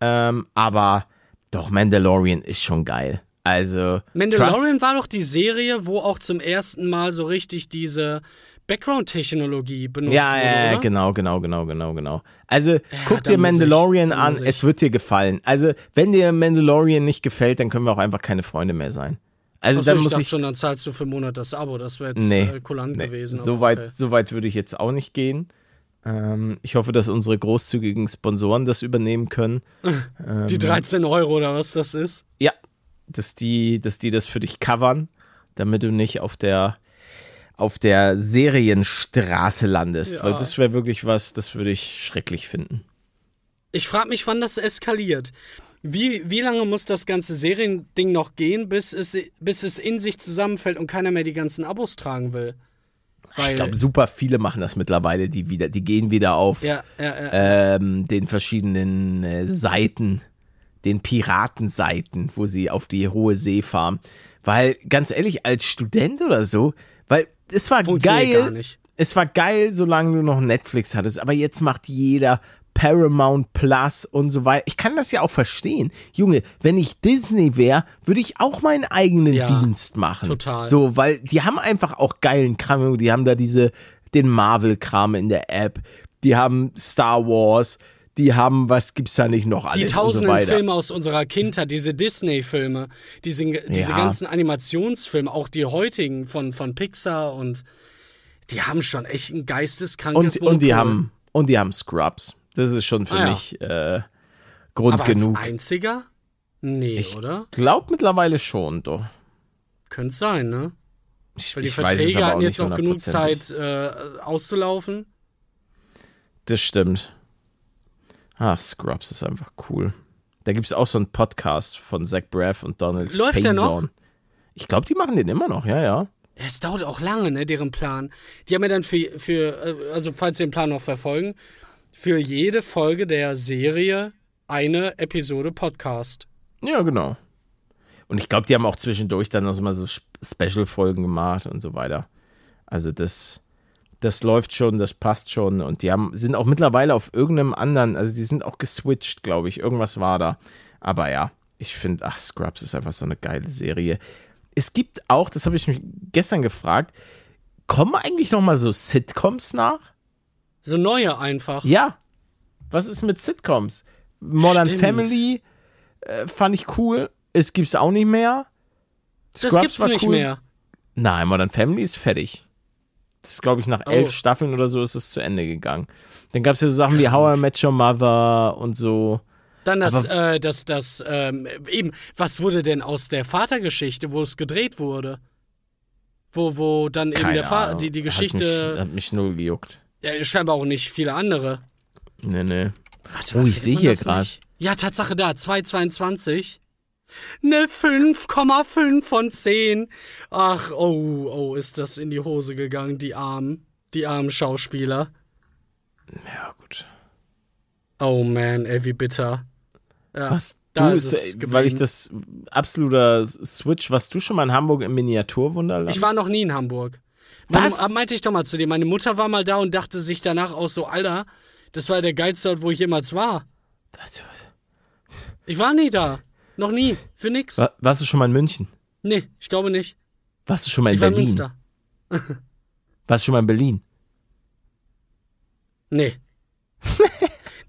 Ähm, aber doch, Mandalorian ist schon geil. Also, Mandalorian Trust, war doch die Serie, wo auch zum ersten Mal so richtig diese Background-Technologie benutzt ja, wurde, ja, ja, genau, genau, genau, genau, genau. Also, guck dann dir ich, Mandalorian dann an, ich. es wird dir gefallen. Also, wenn dir Mandalorian nicht gefällt, dann können wir auch einfach keine Freunde mehr sein. Also, Achso, dann ich muss ich. schon, dann zahlst du für einen Monat das Abo. Das wäre jetzt Nee, äh, kulant nee, gewesen. so, weit, okay. so weit würde ich jetzt auch nicht gehen. Ähm, ich hoffe, dass unsere großzügigen Sponsoren das übernehmen können. Die 13 Euro oder was das ist. Ja, dass die, dass die das für dich covern, damit du nicht auf der auf der Serienstraße landest. Ja. Weil das wäre wirklich was, das würde ich schrecklich finden. Ich frage mich, wann das eskaliert. Wie, wie lange muss das ganze Seriending noch gehen, bis es, bis es in sich zusammenfällt und keiner mehr die ganzen Abos tragen will? Weil, Ich glaube, super viele machen das mittlerweile, die wieder, die gehen wieder auf ja, ja, ja. ähm, den verschiedenen äh, Seiten, den Piratenseiten, wo sie auf die hohe See fahren. Weil, ganz ehrlich, als Student oder so, weil es war geil. Es war geil, solange du noch Netflix hattest, aber jetzt macht jeder Paramount Plus und so weiter. Ich kann das ja auch verstehen. Junge, wenn ich Disney wäre, würde ich auch meinen eigenen Ja, Dienst machen. total. So, weil die haben einfach auch geilen Kram. Die haben da diese, den Marvel-Kram in der App. Die haben Star Wars. Die haben, was gibt's da nicht noch alles Die und so tausenden weiter. Filme aus unserer Kindheit, diese Disney-Filme, diese, diese Ja. ganzen Animationsfilme, auch die heutigen von, von Pixar und die haben schon echt ein geisteskrankes und, und die haben und die haben Scrubs. Das ist schon für Ah, ja. mich äh, Grund Aber genug. als einziger? Nee, Ich oder? Glaub mittlerweile schon, doch. Könnte sein, ne? Ich, Weil die Verträge hatten jetzt auch genug. Zeit äh, auszulaufen. Das stimmt. Ah, Scrubs ist einfach cool. Da gibt es auch so einen Podcast von Zach Braff und Donald Läuft der noch? Faison. Ich glaube, die machen den immer noch, ja, ja. Es dauert auch lange, ne, deren Plan. Die haben ja dann für, für äh, also falls Sie den Plan noch verfolgen, für jede Folge der Serie eine Episode Podcast. Ja, genau. Und ich glaube, die haben auch zwischendurch dann noch mal so Sp- Special-Folgen gemacht und so weiter. Also das, das läuft schon, das passt schon. Und die haben, sind auch mittlerweile auf irgendeinem anderen, also die sind auch geswitcht, glaube ich. Irgendwas war da. Aber ja, ich finde, ach, Scrubs ist einfach so eine geile Serie. Es gibt auch, das habe ich mich gestern gefragt, kommen eigentlich noch mal so Sitcoms nach? So neue einfach. Ja. Was ist mit Sitcoms? Modern Stimmt. Family äh, fand ich cool. Es gibt's auch nicht mehr. das Scrubs gibt's war nicht cool. mehr. Nein, Modern Family ist fertig. Das ist, glaube ich, nach Oh. elf Staffeln oder so ist es zu Ende gegangen. Dann gab es ja so Sachen wie How I Met Your Mother und so. Dann das, Aber- äh, das, das, ähm, eben, was wurde denn aus der Vatergeschichte, wo es gedreht wurde? Wo, wo dann eben der Vater, Ahnung. die, die Hat mich, Geschichte, hat mich null gejuckt. Ja, scheinbar auch nicht viele andere. Nee, nee. Warte Oh, ich sehe hier nicht? Ja, Tatsache da, 2,22. Ne 5,5 von 10. Ach, oh, oh, ist das in die Hose gegangen, die armen, die armen Schauspieler. Ja, gut. Oh man, ey, wie bitter. Ja, Was da du, ist es äh, weil ich das absoluter Switch, warst du schon mal in Hamburg im Miniaturwunderland? Ich war noch nie in Hamburg. Meine, Was? meinte ich doch mal zu dir. Meine Mutter war mal da und dachte sich danach aus so, Alter, das war der geilste Ort, wo ich jemals war. Ich war nie da. Noch nie. Für nix. War, warst du schon mal in München? Nee, ich glaube nicht. Warst du schon mal in Ich war in Berlin? Münster. Warst du schon mal in Berlin? Nee.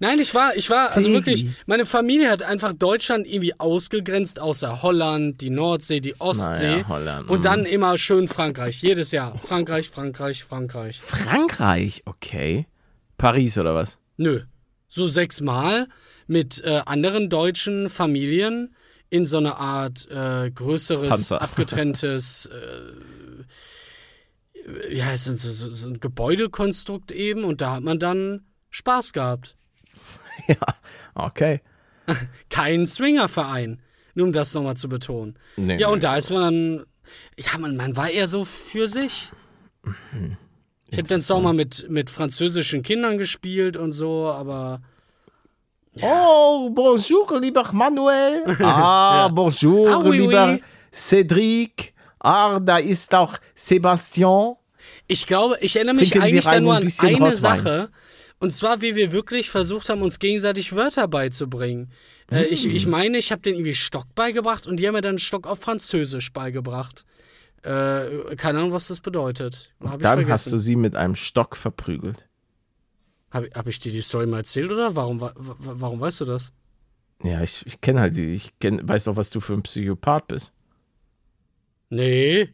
Nein, ich war, ich war, also wirklich, meine Familie hat einfach Deutschland irgendwie ausgegrenzt, außer Holland, die Nordsee, die Ostsee. Naja, Holland, Und dann immer schön Frankreich, jedes Jahr. Frankreich, Frankreich, Frankreich. Frankreich, okay. Paris oder was? Nö. So sechsmal mit äh, anderen deutschen Familien in so eine Art äh, größeres, Panzer. abgetrenntes, äh, ja, es ist so, so ein Gebäudekonstrukt eben und da hat man dann Spaß gehabt. ja, okay. Kein Swingerverein. Nur um das nochmal zu betonen. Nee, ja, nee. und da ist man dann. Ja, man, man war eher so für sich. Ich habe dann zwar mal mit, mit französischen Kindern gespielt und so, aber. Oh, bonjour, lieber Manuel. Ah, bonjour, Ah, oui, lieber oui. Cédric. Ah, da ist auch Sebastian. Ich glaube, ich erinnere mich Trinken eigentlich dann nur an eine. Sache. Und zwar, wie wir wirklich versucht haben, uns gegenseitig Wörter beizubringen. Äh, ich, Mm. ich meine, ich habe denen irgendwie Stock beigebracht und die haben mir dann Stock auf Französisch beigebracht. Äh, keine Ahnung, was das bedeutet. Hab ich Dann vergessen. hast du sie mit einem Stock verprügelt. Habe hab ich dir die Story mal erzählt oder warum, wa- wa- warum weißt du das? Ja, ich, ich kenne halt die. Ich kenn, weiß doch, was du für ein Psychopath bist. Nee.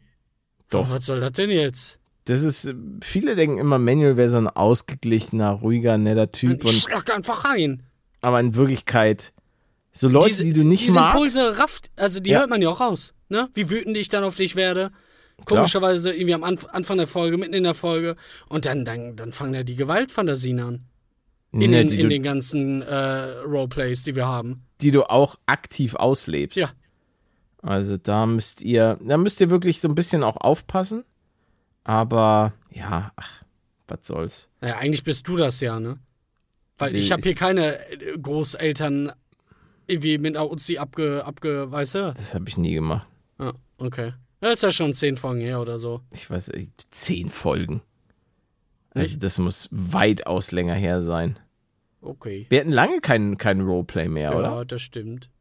Doch. Was soll das denn jetzt? Das ist, viele denken immer, Manuel wäre so ein ausgeglichener, ruhiger, netter Typ. Ich Und, schlag einfach rein. aber in Wirklichkeit, so Leute, diese, die du nicht diese magst. Impulse rafft, also die Ja. hört man ja auch raus, ne? Wie wütend ich dann auf dich werde. Komischerweise irgendwie am Anf Anfang der Folge, mitten in der Folge. Und dann, dann, dann fangen ja die Gewaltfantasien an. In, Nee, den, in den ganzen äh, Roleplays, die wir haben. die du auch aktiv auslebst. Ja. Also da müsst ihr, da müsst ihr wirklich so ein bisschen auch aufpassen. Aber ja, ach, was soll's. Naja, eigentlich bist du das ja, ne? Weil ich Nee, habe hier keine äh, Großeltern irgendwie mit einer Uzi abge, abge weißt du? Das habe ich nie gemacht. Ja, okay. Das ist ja schon zehn Folgen her oder so. Ich weiß, äh, zehn Folgen. Also das muss weitaus länger her sein. Okay. Wir hatten lange kein, kein Roleplay mehr, Ja, oder? das stimmt.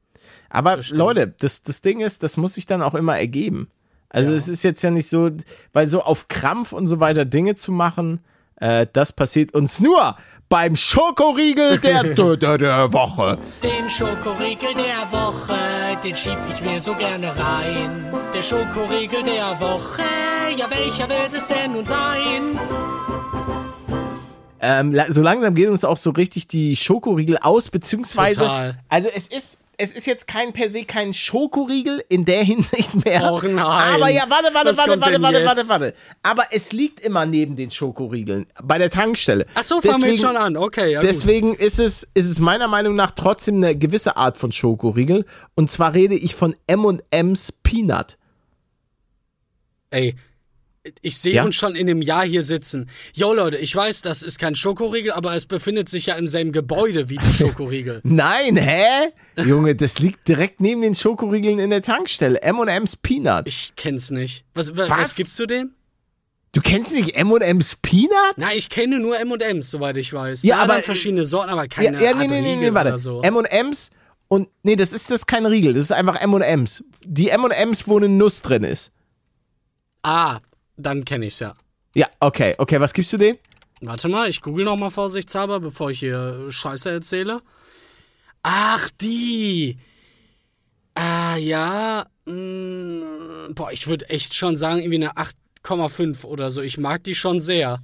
Aber das stimmt. Leute, das, das Ding ist, das muss sich dann auch immer ergeben. Also Ja. es ist jetzt ja nicht so, weil so auf Krampf und so weiter Dinge zu machen, äh, das passiert uns nur beim Schokoriegel der, der, der, der Woche. Den Schokoriegel der Woche, den schieb ich mir so gerne rein. Der Schokoriegel der Woche, ja welcher wird es denn nun sein? Ähm, so langsam gehen uns auch so richtig die Schokoriegel aus, beziehungsweise, Total. also es ist, es ist jetzt kein per se kein Schokoriegel in der Hinsicht mehr. Och nein. Aber ja, warte, warte, Was warte, warte, warte, warte, warte. Aber es liegt immer neben den Schokoriegeln bei der Tankstelle. Ach so, fangen wir jetzt schon an. Okay, ja gut. Deswegen ist es, ist es meiner Meinung nach trotzdem eine gewisse Art von Schokoriegel. Und zwar rede ich von M&M's Peanut. Ey, ich sehe Ja? uns schon in einem Jahr hier sitzen. Jo Leute, ich weiß, das ist kein Schokoriegel, aber es befindet sich ja im selben Gebäude wie die Schokoriegel. Nein, hä? Junge, das liegt direkt neben den Schokoriegeln in der Tankstelle. M&M's Peanut. Ich kenn's nicht. Was, was, Was? gibst du dem? Du kennst nicht M&M's Peanut? Na, ich kenne nur M&M's, soweit ich weiß. Ja, da aber- verschiedene Sorten, aber Ja, keine ja Art nee, nee, nee, nee, warte. so. M&M's und, nee, das ist, das ist kein Riegel, das ist einfach M&M's. Die M&M's, wo eine Nuss drin ist. ah, dann kenne ich's ja. Ja, okay, okay, was gibst du denen? Warte mal, ich google noch mal vorsichtshalber, bevor ich hier Scheiße erzähle. Ach, die. Ah, ja. mm, boah, ich würde echt schon sagen, irgendwie eine 8,5 oder so. Ich mag die schon sehr.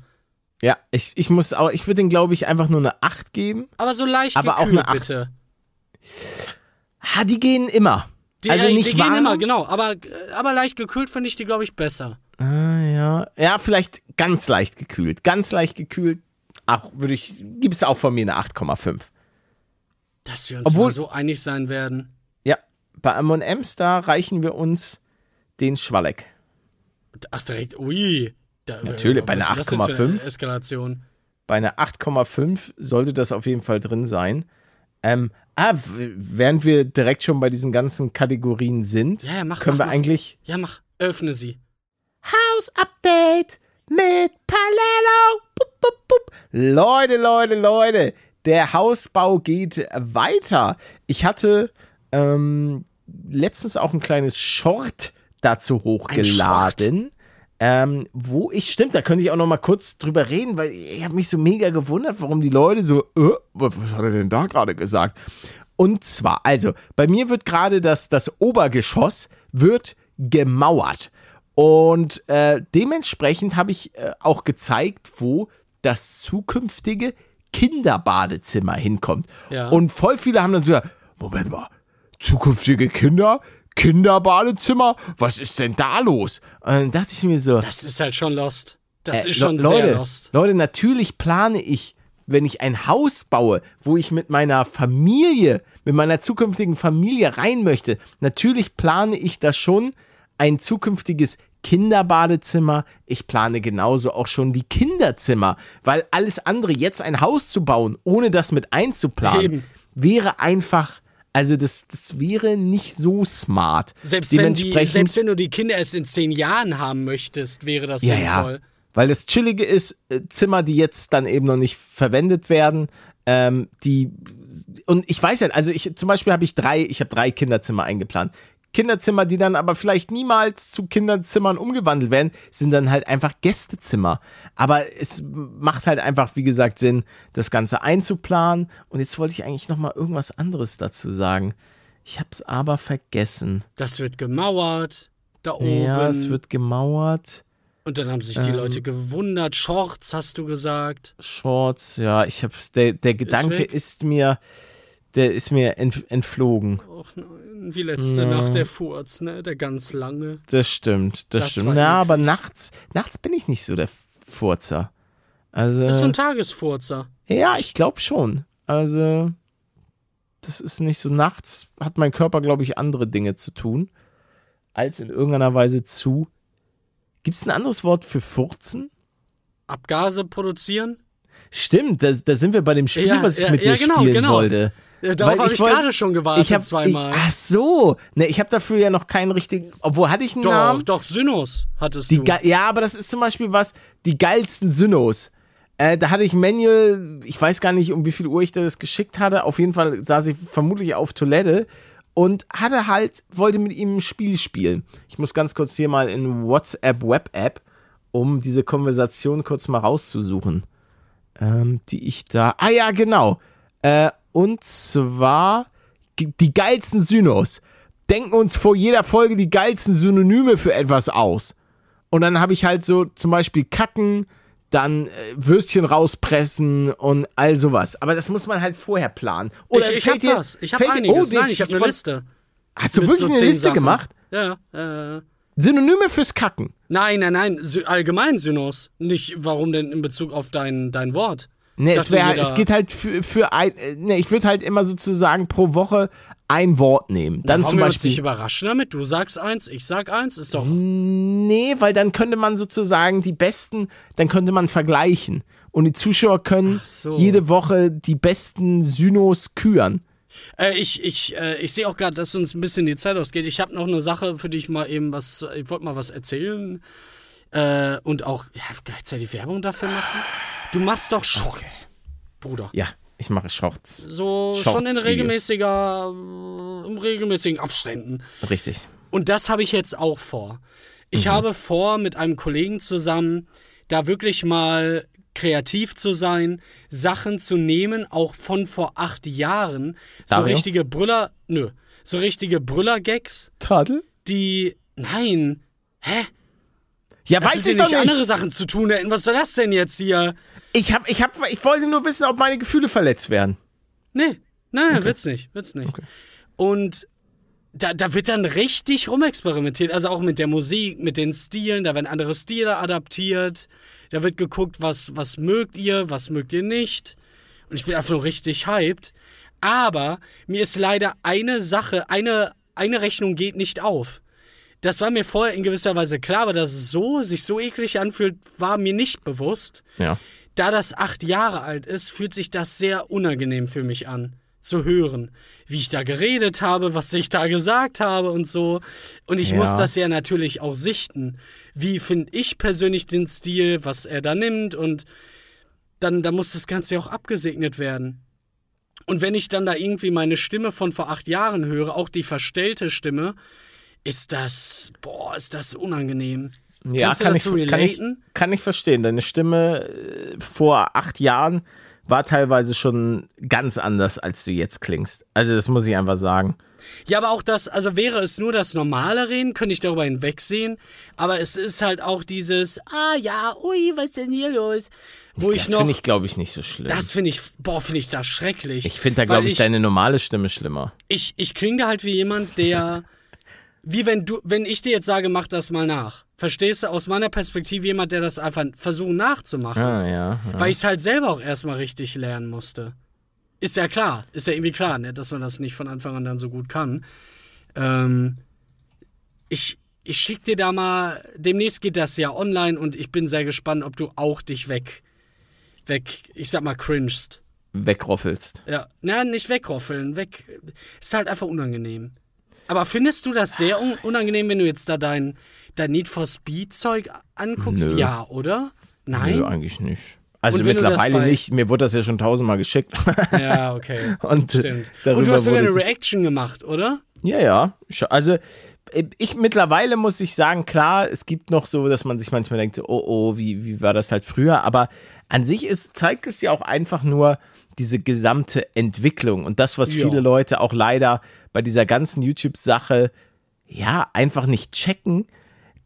Ja, ich, ich muss auch, ich würde denen, glaube ich, einfach nur eine 8 geben. Aber so leicht Aber auch gekühlt, eine Acht. bitte. Ha, die gehen immer. Die, also ey, nicht die warm. gehen immer, genau. Aber, aber leicht gekühlt finde ich die, glaube ich, besser. Ah, ja. Ja, vielleicht ganz leicht gekühlt. Ganz leicht gekühlt. Ach, würde ich, gibt es auch von mir eine 8,5. Dass wir uns Obwohl- mal so einig sein werden. Ja, bei M&M's, da reichen wir uns den Schwalleck. Ach, direkt, ui. Da, Natürlich, was bei einer ist das jetzt für eine 8,5? Eskalation. Bei einer 8,5 sollte das auf jeden Fall drin sein. Ähm, ah, während wir direkt schon bei diesen ganzen Kategorien sind, Ja, ja, mach, können mach, wir mach. eigentlich Ja, mach, öffne sie. House Update mit Paletto. Pup, pup, pup. Leute, Leute, Leute, der Hausbau geht weiter. Ich hatte ähm, letztens auch ein kleines Short dazu hochgeladen. Ähm, wo ich, stimmt, da könnte ich auch noch mal kurz drüber reden, weil ich habe mich so mega gewundert, warum die Leute so, äh, was hat er denn da gerade gesagt? Und zwar, also, bei mir wird gerade das, das Obergeschoss wird gemauert. Und äh, dementsprechend habe ich äh, auch gezeigt, wo das zukünftige Kinderbadezimmer hinkommt. Ja. Und voll viele haben dann so, gesagt, Moment mal, zukünftige Kinder, Kinderbadezimmer, was ist denn da los? Und dann dachte ich mir so, Das ist halt schon Lost. Das äh, ist schon Le- Leute, sehr Lost. Leute, natürlich plane ich wenn ich ein Haus baue, wo ich mit meiner Familie, mit meiner zukünftigen Familie rein möchte, natürlich plane ich da schon ein zukünftiges Kinderbadezimmer. Ich plane genauso auch schon die Kinderzimmer, weil alles andere, jetzt ein Haus zu bauen, ohne das mit einzuplanen, Eben. wäre einfach, also das, das wäre nicht so smart. Selbst wenn, die, selbst wenn du die Kinder erst in zehn Jahren haben möchtest, wäre das ja, sinnvoll. ja. Weil das Chillige ist, äh, Zimmer, die jetzt dann eben noch nicht verwendet werden, ähm, die und ich weiß ja, also ich zum Beispiel habe ich drei, ich habe drei Kinderzimmer eingeplant. Kinderzimmer, die dann aber vielleicht niemals zu Kinderzimmern umgewandelt werden, sind dann halt einfach Gästezimmer. Aber es macht halt einfach, wie gesagt, Sinn, das Ganze einzuplanen. Und jetzt wollte ich eigentlich noch mal irgendwas anderes dazu sagen. Ich habe es aber vergessen. Das wird gemauert, da oben. Ja, es wird gemauert. Und dann haben sich die Leute gewundert. Shorts, hast du gesagt. Shorts, ja, ich hab's, der, der Gedanke weg. ist, mir, der ist mir ent, entflogen. Nein, wie letzte Ja. Nacht der Furz, ne? Der ganz lange. Das stimmt, das, Das stimmt. Ja, aber nachts, nachts bin ich nicht so der Furzer. Also, Bist du ein Tagesfurzer? ja, ich glaube schon. Also, das ist nicht so nachts, hat mein Körper, glaube ich, andere Dinge zu tun, als in irgendeiner Weise zu. Gibt es ein anderes Wort für Furzen? Abgase produzieren? Stimmt, da, da sind wir bei dem Spiel, Ja, was ich ja, mit ja, dir genau, spielen genau. wollte. Ja, darauf habe ich ich, gerade schon gewartet, Ich habe zweimal. Ich, ach so, ne, ich habe dafür ja noch keinen richtigen. Obwohl hatte ich einen doch, Namen. doch, Synos hattest Die du. ja, aber das ist zum Beispiel was. Die geilsten Synos. Äh, da hatte ich Manuel. Ich weiß gar nicht, um wie viel Uhr ich das geschickt hatte. Auf jeden Fall saß ich vermutlich auf Toilette und hatte halt wollte mit ihm ein Spiel spielen. Ich muss ganz kurz hier mal in WhatsApp Web App, um diese Konversation kurz mal rauszusuchen, ähm, die ich da. Ah ja, genau. Äh, und zwar die geilsten Synos. Denken uns vor jeder Folge die geilsten Synonyme für etwas aus. Und dann habe ich halt so zum Beispiel Kacken, dann äh, Würstchen rauspressen und all sowas. Aber das muss man halt vorher planen. Oder ich ich habe was. Ich habe einiges. oh, Nein, ich habe eine Liste. Hast du wirklich so eine Liste Sachen. gemacht? Ja, äh. Synonyme fürs Kacken. Nein, nein, nein, allgemein Synos. Nicht, warum denn in Bezug auf dein, dein Wort? Ne, es, wär, halt- es geht halt für, für ein, ne, ich würde halt immer sozusagen pro Woche ein Wort nehmen. Dann Wollen zum wir uns nicht Beispiel. überraschen damit? Du sagst eins, ich sag eins, ist doch. Nee, weil dann könnte man sozusagen die besten, dann könnte man vergleichen. Und die Zuschauer können so. jede Woche die besten Synos küren. Äh, ich ich, äh, ich sehe auch gerade, dass uns ein bisschen die Zeit ausgeht. Ich habe noch eine Sache für dich mal eben was. Ich wollte mal was erzählen. Äh, und auch ja, gleichzeitig Werbung dafür machen. Du machst doch Shorts, Bruder. Ja, ich mache Shorts. So Shorts-Videos. schon in regelmäßiger, äh, in regelmäßigen Abständen. Richtig. Und das habe ich jetzt auch vor. Ich habe vor, mit einem Kollegen zusammen da wirklich mal kreativ zu sein, Sachen zu nehmen, auch von vor acht Jahren. So Dario? richtige Brüller, nö, so richtige Brüller-Gags, Tadel? die, nein, hä? Ja, Als weiß ich doch nicht andere Sachen zu tun hätten. Was soll das denn jetzt hier? Ich, hab, ich, hab, ich wollte nur wissen, ob meine Gefühle verletzt werden. Nee, nein, wird's nicht, wird's nicht. Und da, da wird dann richtig rumexperimentiert, also auch mit der Musik, mit den Stilen, da werden andere Stile adaptiert, da wird geguckt, was, was mögt ihr, was mögt ihr nicht. Und ich bin einfach nur richtig hyped. Aber mir ist leider eine Sache, eine, eine Rechnung geht nicht auf. Das war mir vorher in gewisser Weise klar, aber dass es so, sich so eklig anfühlt, war mir nicht bewusst Ja. da das acht Jahre alt ist, fühlt sich das sehr unangenehm für mich an, zu hören, wie ich da geredet habe, was ich da gesagt habe und so. Und ich Ja. muss das ja natürlich auch sichten. Wie finde ich persönlich den Stil, was er da nimmt und dann, dann muss das Ganze ja auch abgesegnet werden. Und wenn ich dann da irgendwie meine Stimme von vor acht Jahren höre, auch die verstellte Stimme, ist das, boah, ist das unangenehm. Ja, Kannst du kann ich, kann, ich, relaten? kann ich verstehen. Deine Stimme äh, vor acht Jahren war teilweise schon ganz anders, als du jetzt klingst. Also, das muss ich einfach sagen. Ja, aber auch das, also wäre es nur das normale Reden, könnte ich darüber hinwegsehen. Aber es ist halt auch dieses, ah ja, ui, was ist denn hier los? Wo ich Das finde ich, glaube ich, nicht so schlimm. das finde ich, boah, finde ich das schrecklich. ich finde da, glaube ich, deine normale Stimme schlimmer. ich, ich klinge da halt wie jemand, der wie wenn du, wenn ich dir jetzt sage, mach das mal nach. Verstehst du? Aus meiner Perspektive jemand, der das einfach versucht nachzumachen. Ah, ja, ja. Weil ich es halt selber auch erstmal richtig lernen musste. Ist ja klar, ist ja irgendwie klar, ne, dass man das nicht von Anfang an dann so gut kann. Ähm, ich, ich schick dir da mal, demnächst geht das ja online und ich bin sehr gespannt, ob du auch dich weg, weg, ich sag mal, cringest. Wegroffelst. Ja, na, nicht wegroffeln, weg, ist halt einfach unangenehm. Aber findest du das sehr un unangenehm, wenn du jetzt da dein, dein Need for Speed Zeug anguckst? Nö. Ja, oder? Nein? Nö, eigentlich nicht. Also mittlerweile nicht. Mir wurde das ja schon tausendmal geschickt. Ja, okay. Und Stimmt. Und du hast sogar eine Reaction gemacht, oder? Ja, ja. Also äh, ich mittlerweile muss ich sagen, klar, es gibt noch so, dass man sich manchmal denkt, oh oh, wie, wie war das halt früher? Aber an sich ist, zeigt es ja auch einfach nur diese gesamte Entwicklung und das, was Ja. viele Leute auch leider bei dieser ganzen YouTube-Sache ja einfach nicht checken,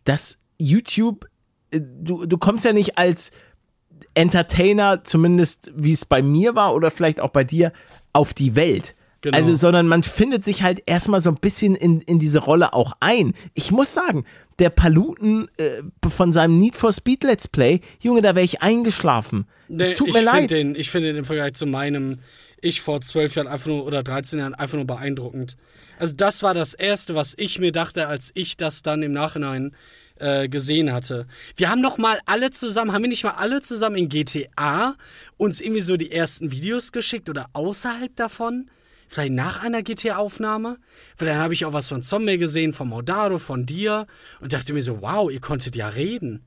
dass YouTube, äh, du, du kommst ja nicht als Entertainer, zumindest wie es bei mir war oder vielleicht auch bei dir, auf die Welt. Genau. Also, sondern man findet sich halt erstmal so ein bisschen in, in diese Rolle auch ein. Ich muss sagen, der Paluten äh, von seinem Need for Speed Let's Play, Junge, da wäre ich eingeschlafen. Es Nee, tut ich mir leid. Den, ich finde den im Vergleich zu meinem ich vor zwölf Jahren einfach nur oder 13 Jahren einfach nur beeindruckend. Also das war das Erste, was ich mir dachte, als ich das dann im Nachhinein äh, gesehen hatte. Wir haben doch mal alle zusammen, haben wir nicht mal alle zusammen in GTA uns irgendwie so die ersten Videos geschickt oder außerhalb davon? Vielleicht nach einer GTA-Aufnahme? Weil dann habe ich auch was von Zombie gesehen, von Modaro, von dir und dachte mir so, wow, ihr konntet ja reden.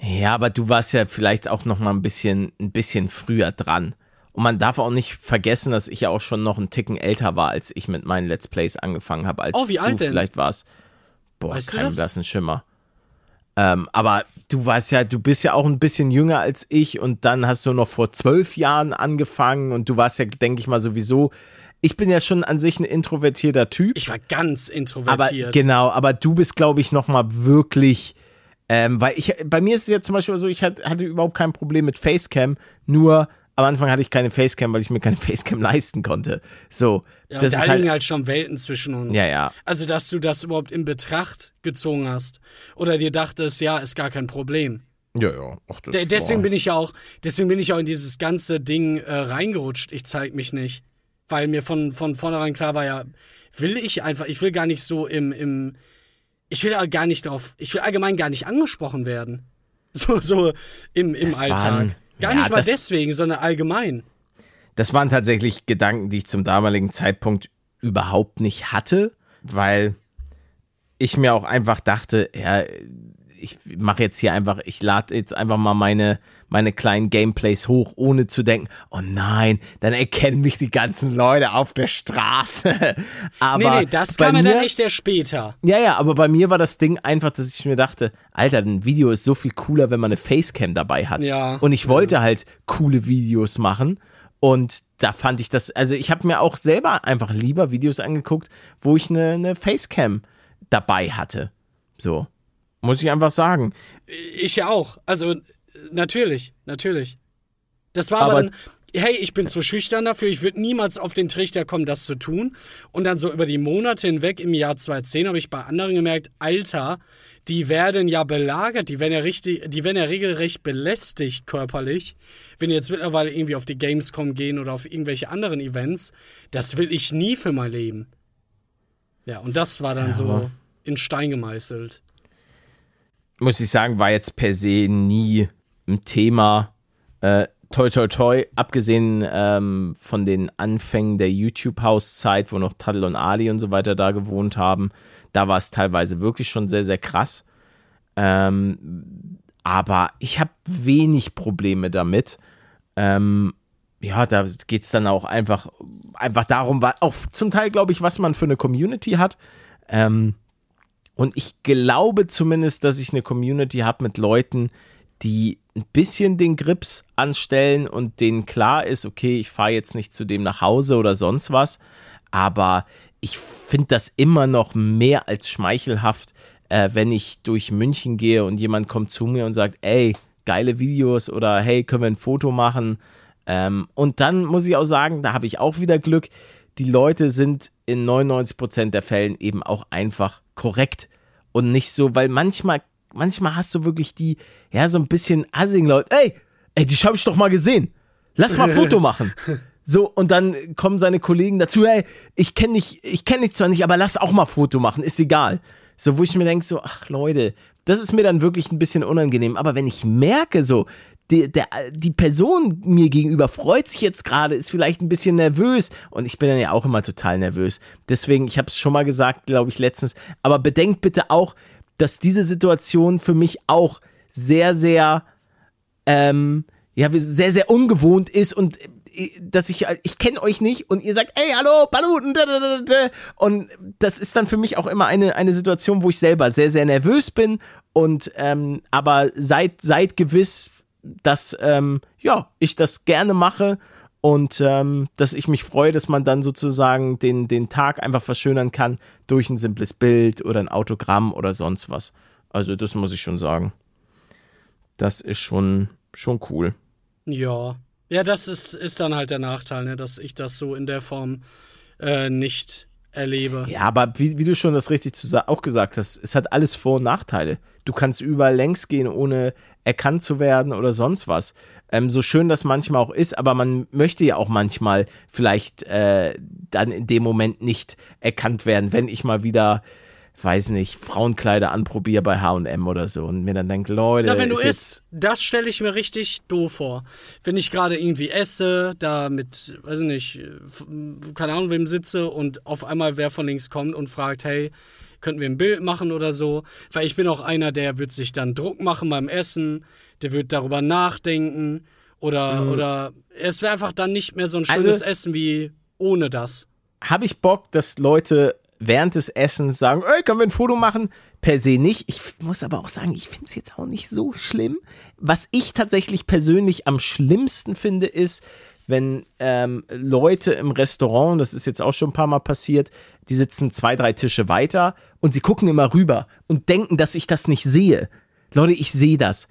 Ja, aber du warst ja vielleicht auch noch mal ein bisschen, ein bisschen früher dran. Und man darf auch nicht vergessen, dass ich ja auch schon noch einen Ticken älter war, als ich mit meinen Let's Plays angefangen habe, als Oh, wie du alt denn? vielleicht warst. Boah, Weißt kein blassen Schimmer. Ähm, aber du warst ja, du bist ja auch ein bisschen jünger als ich und dann hast du noch vor zwölf Jahren angefangen und du warst ja, denke ich mal, sowieso. Ich bin ja schon an sich ein introvertierter Typ. Ich war ganz Aber introvertiert. genau, aber du bist, glaube ich, noch mal wirklich, ähm, weil ich, bei mir ist es ja zum Beispiel so, ich hatte, hatte überhaupt kein Problem mit Facecam, nur am Anfang hatte ich keine Facecam, weil ich mir keine Facecam leisten konnte. So, Ja, das da ist liegen halt, halt schon Welten zwischen uns. Ja, ja. Also, dass du das überhaupt in Betracht gezogen hast. Oder dir dachtest, ja, ist gar kein Problem. ja, ja. Ach, das De deswegen war- bin ich ja auch, deswegen bin ich auch in dieses ganze Ding äh, reingerutscht. Ich zeig mich nicht. Weil mir von, von vornherein klar war, ja, will ich einfach, ich will gar nicht so im, im, ich will gar nicht drauf, ich will allgemein gar nicht angesprochen werden. So, so im, im Das Alltag. waren- gar ja, nicht mal deswegen, sondern allgemein. Das waren tatsächlich Gedanken, die ich zum damaligen Zeitpunkt überhaupt nicht hatte, weil ich mir auch einfach dachte, ja, ich mache jetzt hier einfach, ich lade jetzt einfach mal meine, meine kleinen Gameplays hoch, ohne zu denken, oh nein, dann erkennen mich die ganzen Leute auf der Straße. Aber Nee, nee, das kam ja dann mir- echt erst später. ja, ja, aber bei mir war das Ding einfach, dass ich mir dachte, Alter, ein Video ist so viel cooler, wenn man eine Facecam dabei hat. Ja, Und ich wollte halt coole Videos machen. Und da fand ich das, also ich habe mir auch selber einfach lieber Videos angeguckt, wo ich eine, eine Facecam dabei hatte. So. Muss ich einfach sagen. Ich ja auch. Also, natürlich, natürlich. Das war aber, Aber- dann, hey, ich bin zu schüchtern dafür, ich würde niemals auf den Trichter kommen, das zu tun. Und dann so über die Monate hinweg im Jahr 2010 habe ich bei anderen gemerkt, Alter, die werden ja belagert, die werden ja richtig, die werden ja regelrecht belästigt körperlich. Wenn die jetzt mittlerweile irgendwie auf die Gamescom gehen oder auf irgendwelche anderen Events, das will ich nie für mein Leben. Ja, und das war dann so in Stein gemeißelt. Muss ich sagen, war jetzt per se nie ein Thema. Äh, toi, toi, toi, abgesehen ähm, von den Anfängen der YouTube-Hauszeit, wo noch Tadl und Ali und so weiter da gewohnt haben, da war es teilweise wirklich schon sehr, sehr krass. Ähm, aber ich habe wenig Probleme damit. Ähm, ja, da geht es dann auch einfach, einfach darum, auch zum Teil, glaube ich, was man für eine Community hat. Ähm, und ich glaube zumindest, dass ich eine Community habe mit Leuten, die ein bisschen den Grips anstellen und denen klar ist, okay, ich fahre jetzt nicht zu dem nach Hause oder sonst was. Aber ich finde das immer noch mehr als schmeichelhaft, äh, wenn ich durch München gehe und jemand kommt zu mir und sagt, ey, geile Videos oder hey, können wir ein Foto machen? Ähm, und dann muss ich auch sagen, da habe ich auch wieder Glück. die Leute sind in 99% der Fällen eben auch einfach korrekt und nicht so, weil manchmal, manchmal hast du wirklich die, ja, so ein bisschen assing Leute, ey, ey, die habe ich doch mal gesehen. Lass mal ein Foto machen. So, und dann kommen seine Kollegen dazu, ey, ich kenne dich, ich kenne dich zwar nicht, aber lass auch mal Foto machen, ist egal. So, wo ich mir denke, so, ach Leute, das ist mir dann wirklich ein bisschen unangenehm. Aber wenn ich merke, so, die, der, die Person mir gegenüber freut sich jetzt gerade, ist vielleicht ein bisschen nervös. Und ich bin dann ja auch immer total nervös. Deswegen, ich habe es schon mal gesagt, glaube ich, letztens, aber bedenkt bitte auch, dass diese Situation für mich auch sehr, sehr, ähm, ja, sehr, sehr ungewohnt ist und dass ich, ich kenne euch nicht und ihr sagt, ey, hallo, Paluten, und das ist dann für mich auch immer eine, eine Situation, wo ich selber sehr, sehr nervös bin. Und ähm, aber seid, seid gewiss, dass ähm, ja, ich das gerne mache und ähm, dass ich mich freue, dass man dann sozusagen den, den Tag einfach verschönern kann durch ein simples Bild oder ein Autogramm oder sonst was. Also das muss ich schon sagen. Das ist schon, schon cool. Ja. Ja, das ist, ist dann halt der Nachteil, ne, dass ich das so in der Form äh, nicht erlebe. Ja, aber wie, wie du schon das richtig auch gesagt hast, es hat alles Vor- und Nachteile. Du kannst überall längs gehen, ohne erkannt zu werden oder sonst was. Ähm, so schön das manchmal auch ist, aber man möchte ja auch manchmal vielleicht äh, dann in dem Moment nicht erkannt werden, wenn ich mal wieder weiß nicht, Frauenkleider anprobiere bei HM oder so und mir dann denke, Leute. Na, wenn du isst, das stelle ich mir richtig doof vor. Wenn ich gerade irgendwie esse, da mit, weiß ich nicht, keine Ahnung, wem sitze und auf einmal wer von links kommt und fragt, hey, könnten wir ein Bild machen oder so? Weil ich bin auch einer, der wird sich dann Druck machen beim Essen, der wird darüber nachdenken oder, mhm. oder es wäre einfach dann nicht mehr so ein schönes also, Essen wie ohne das. Habe ich Bock, dass Leute während des Essens sagen, ey, können wir ein Foto machen? Per se nicht. Ich muss aber auch sagen, ich finde es jetzt auch nicht so schlimm. Was ich tatsächlich persönlich am schlimmsten finde, ist, wenn ähm, Leute im Restaurant, das ist jetzt auch schon ein paar Mal passiert, die sitzen zwei, drei Tische weiter und sie gucken immer rüber und denken, dass ich das nicht sehe. Leute, ich sehe das.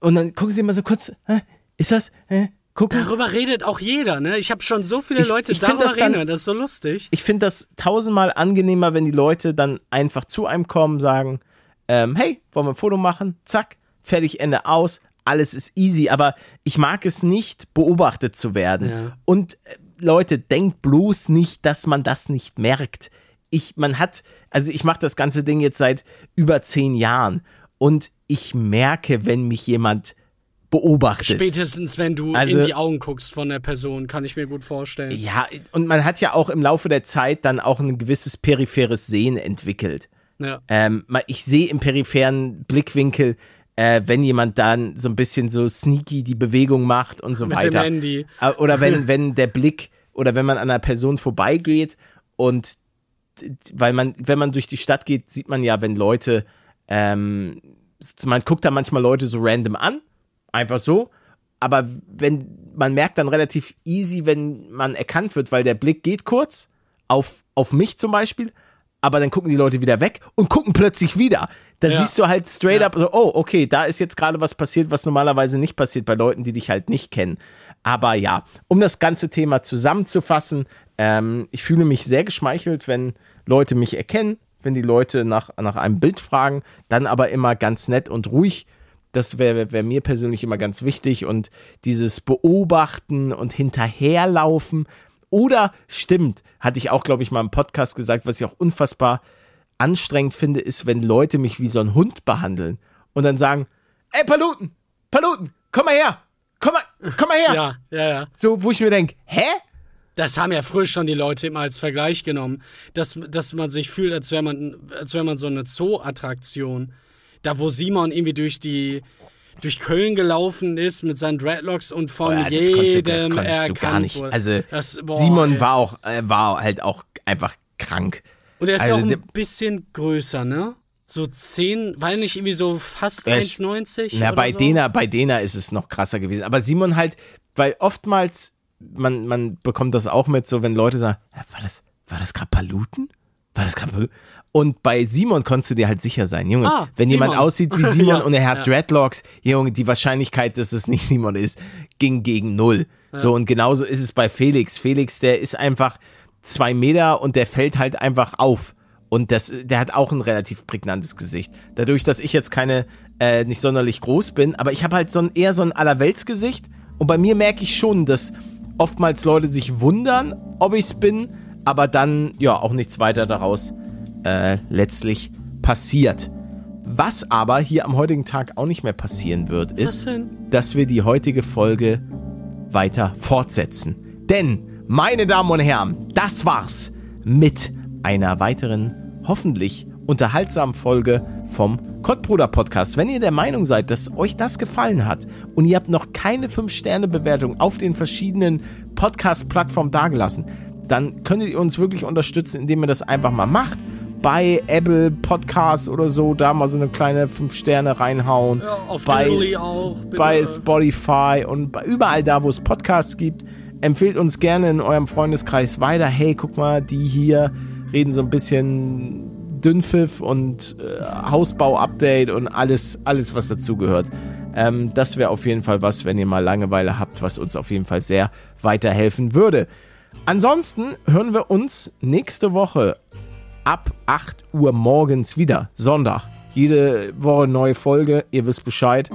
Und dann gucken sie immer so kurz, Hä? ist das? Hä? Gucken. Darüber redet auch jeder, ne? Ich habe schon so viele Leute ich darüber das reden, das ist so lustig. Ich finde das tausendmal angenehmer, wenn die Leute dann einfach zu einem kommen, sagen, ähm, hey, wollen wir ein Foto machen? Zack, fertig, Ende aus, alles ist easy, aber ich mag es nicht, beobachtet zu werden. Ja. Und äh, Leute, denkt bloß nicht, dass man das nicht merkt. Ich, man hat, also ich mache das ganze Ding jetzt seit über zehn Jahren und ich merke, wenn mich jemand beobachtet. Spätestens, wenn du also, in die Augen guckst von der Person, kann ich mir gut vorstellen. Ja, und man hat ja auch im Laufe der Zeit dann auch ein gewisses peripheres Sehen entwickelt. Ja. Ähm, ich sehe im peripheren Blickwinkel, äh, wenn jemand dann so ein bisschen so sneaky die Bewegung macht und so Mit weiter. Dem Handy. Äh, oder wenn, wenn der Blick oder wenn man an einer Person vorbeigeht und weil man, wenn man durch die Stadt geht, sieht man ja, wenn Leute, ähm, man guckt da manchmal Leute so random an Einfach so. Aber wenn man merkt dann relativ easy, wenn man erkannt wird, weil der Blick geht kurz auf, auf mich zum Beispiel, aber dann gucken die Leute wieder weg und gucken plötzlich wieder. Da ja. siehst du halt straight ja. up so, oh, okay, da ist jetzt gerade was passiert, was normalerweise nicht passiert bei Leuten, die dich halt nicht kennen. Aber ja, um das ganze Thema zusammenzufassen, ähm, ich fühle mich sehr geschmeichelt, wenn Leute mich erkennen, wenn die Leute nach, nach einem Bild fragen, dann aber immer ganz nett und ruhig das wäre wär mir persönlich immer ganz wichtig. Und dieses Beobachten und Hinterherlaufen. Oder stimmt, hatte ich auch, glaube ich, mal im Podcast gesagt, was ich auch unfassbar anstrengend finde, ist, wenn Leute mich wie so ein Hund behandeln und dann sagen, ey, Paluten, Paluten, komm mal her, komm mal, komm mal her. Ja, ja, ja. So, wo ich mir denke, hä? Das haben ja früher schon die Leute immer als Vergleich genommen, dass, dass man sich fühlt, als wäre man, als wär man so eine Zoo-Attraktion da wo Simon irgendwie durch die durch Köln gelaufen ist mit seinen Dreadlocks und von oh ja, jedem du gar nicht. Also das, boah, Simon war auch äh, war halt auch einfach krank. Und er ist also, ja auch ein bisschen größer, ne? So 10, war nicht irgendwie so fast 1,90? Ja, bei so? Dena, bei Dena ist es noch krasser gewesen. Aber Simon halt, weil oftmals, man, man bekommt das auch mit, so wenn Leute sagen, war das, war das gerade Paluten? War das gerade Paluten? Und bei Simon konntest du dir halt sicher sein, Junge, ah, wenn Simon. jemand aussieht wie Simon ja, und er hat ja. Dreadlocks, Junge, die Wahrscheinlichkeit, dass es nicht Simon ist, ging gegen null. Ja. So, und genauso ist es bei Felix. Felix, der ist einfach, zwei Meter und der fällt halt einfach auf. Und das, der hat auch ein relativ prägnantes Gesicht. Dadurch, dass ich jetzt keine, äh, nicht sonderlich groß bin, aber ich habe halt so ein, eher so ein Allerweltsgesicht. Und bei mir merke ich schon, dass oftmals Leute sich wundern, ob ich es bin, aber dann ja auch nichts weiter daraus äh, letztlich passiert. Was aber hier am heutigen Tag auch nicht mehr passieren wird, ist, dass wir die heutige Folge weiter fortsetzen. Denn, meine Damen und Herren, das war's mit einer weiteren, hoffentlich unterhaltsamen Folge vom Kottbruder Podcast. Wenn ihr der Meinung seid, dass euch das gefallen hat und ihr habt noch keine 5-Sterne-Bewertung auf den verschiedenen Podcast-Plattformen dagelassen, dann könntet ihr uns wirklich unterstützen, indem ihr das einfach mal macht. Bei Apple Podcasts oder so, da mal so eine kleine 5 Sterne reinhauen. Ja, auf bei, auch. Bitte. bei Spotify und bei überall da, wo es Podcasts gibt. Empfehlt uns gerne in eurem Freundeskreis weiter. Hey, guck mal, die hier reden so ein bisschen Dünnpfiff und äh, Hausbau-Update und alles, alles was dazugehört. Ähm, das wäre auf jeden Fall was, wenn ihr mal Langeweile habt, was uns auf jeden Fall sehr weiterhelfen würde. Ansonsten hören wir uns nächste Woche ab 8 Uhr morgens wieder. Sonntag. Jede Woche neue Folge. Ihr wisst Bescheid.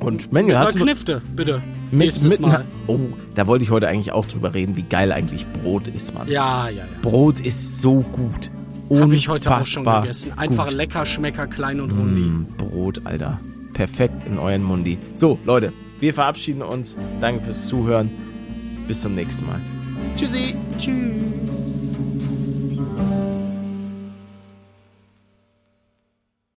Und Menü, Mit hast du Knifte, bitte. mit, Nächstes mit Mal. Oh, da wollte ich heute eigentlich auch drüber reden, wie geil eigentlich Brot ist, Mann. Ja, ja, ja. Brot ist so gut. Habe ich heute auch schon gegessen. Einfach gut. lecker, schmecker, klein und rundi. Mm, Brot, Alter. Perfekt in euren Mundi. So, Leute, wir verabschieden uns. Danke fürs Zuhören. Bis zum nächsten Mal. Tschüssi. Tschüss.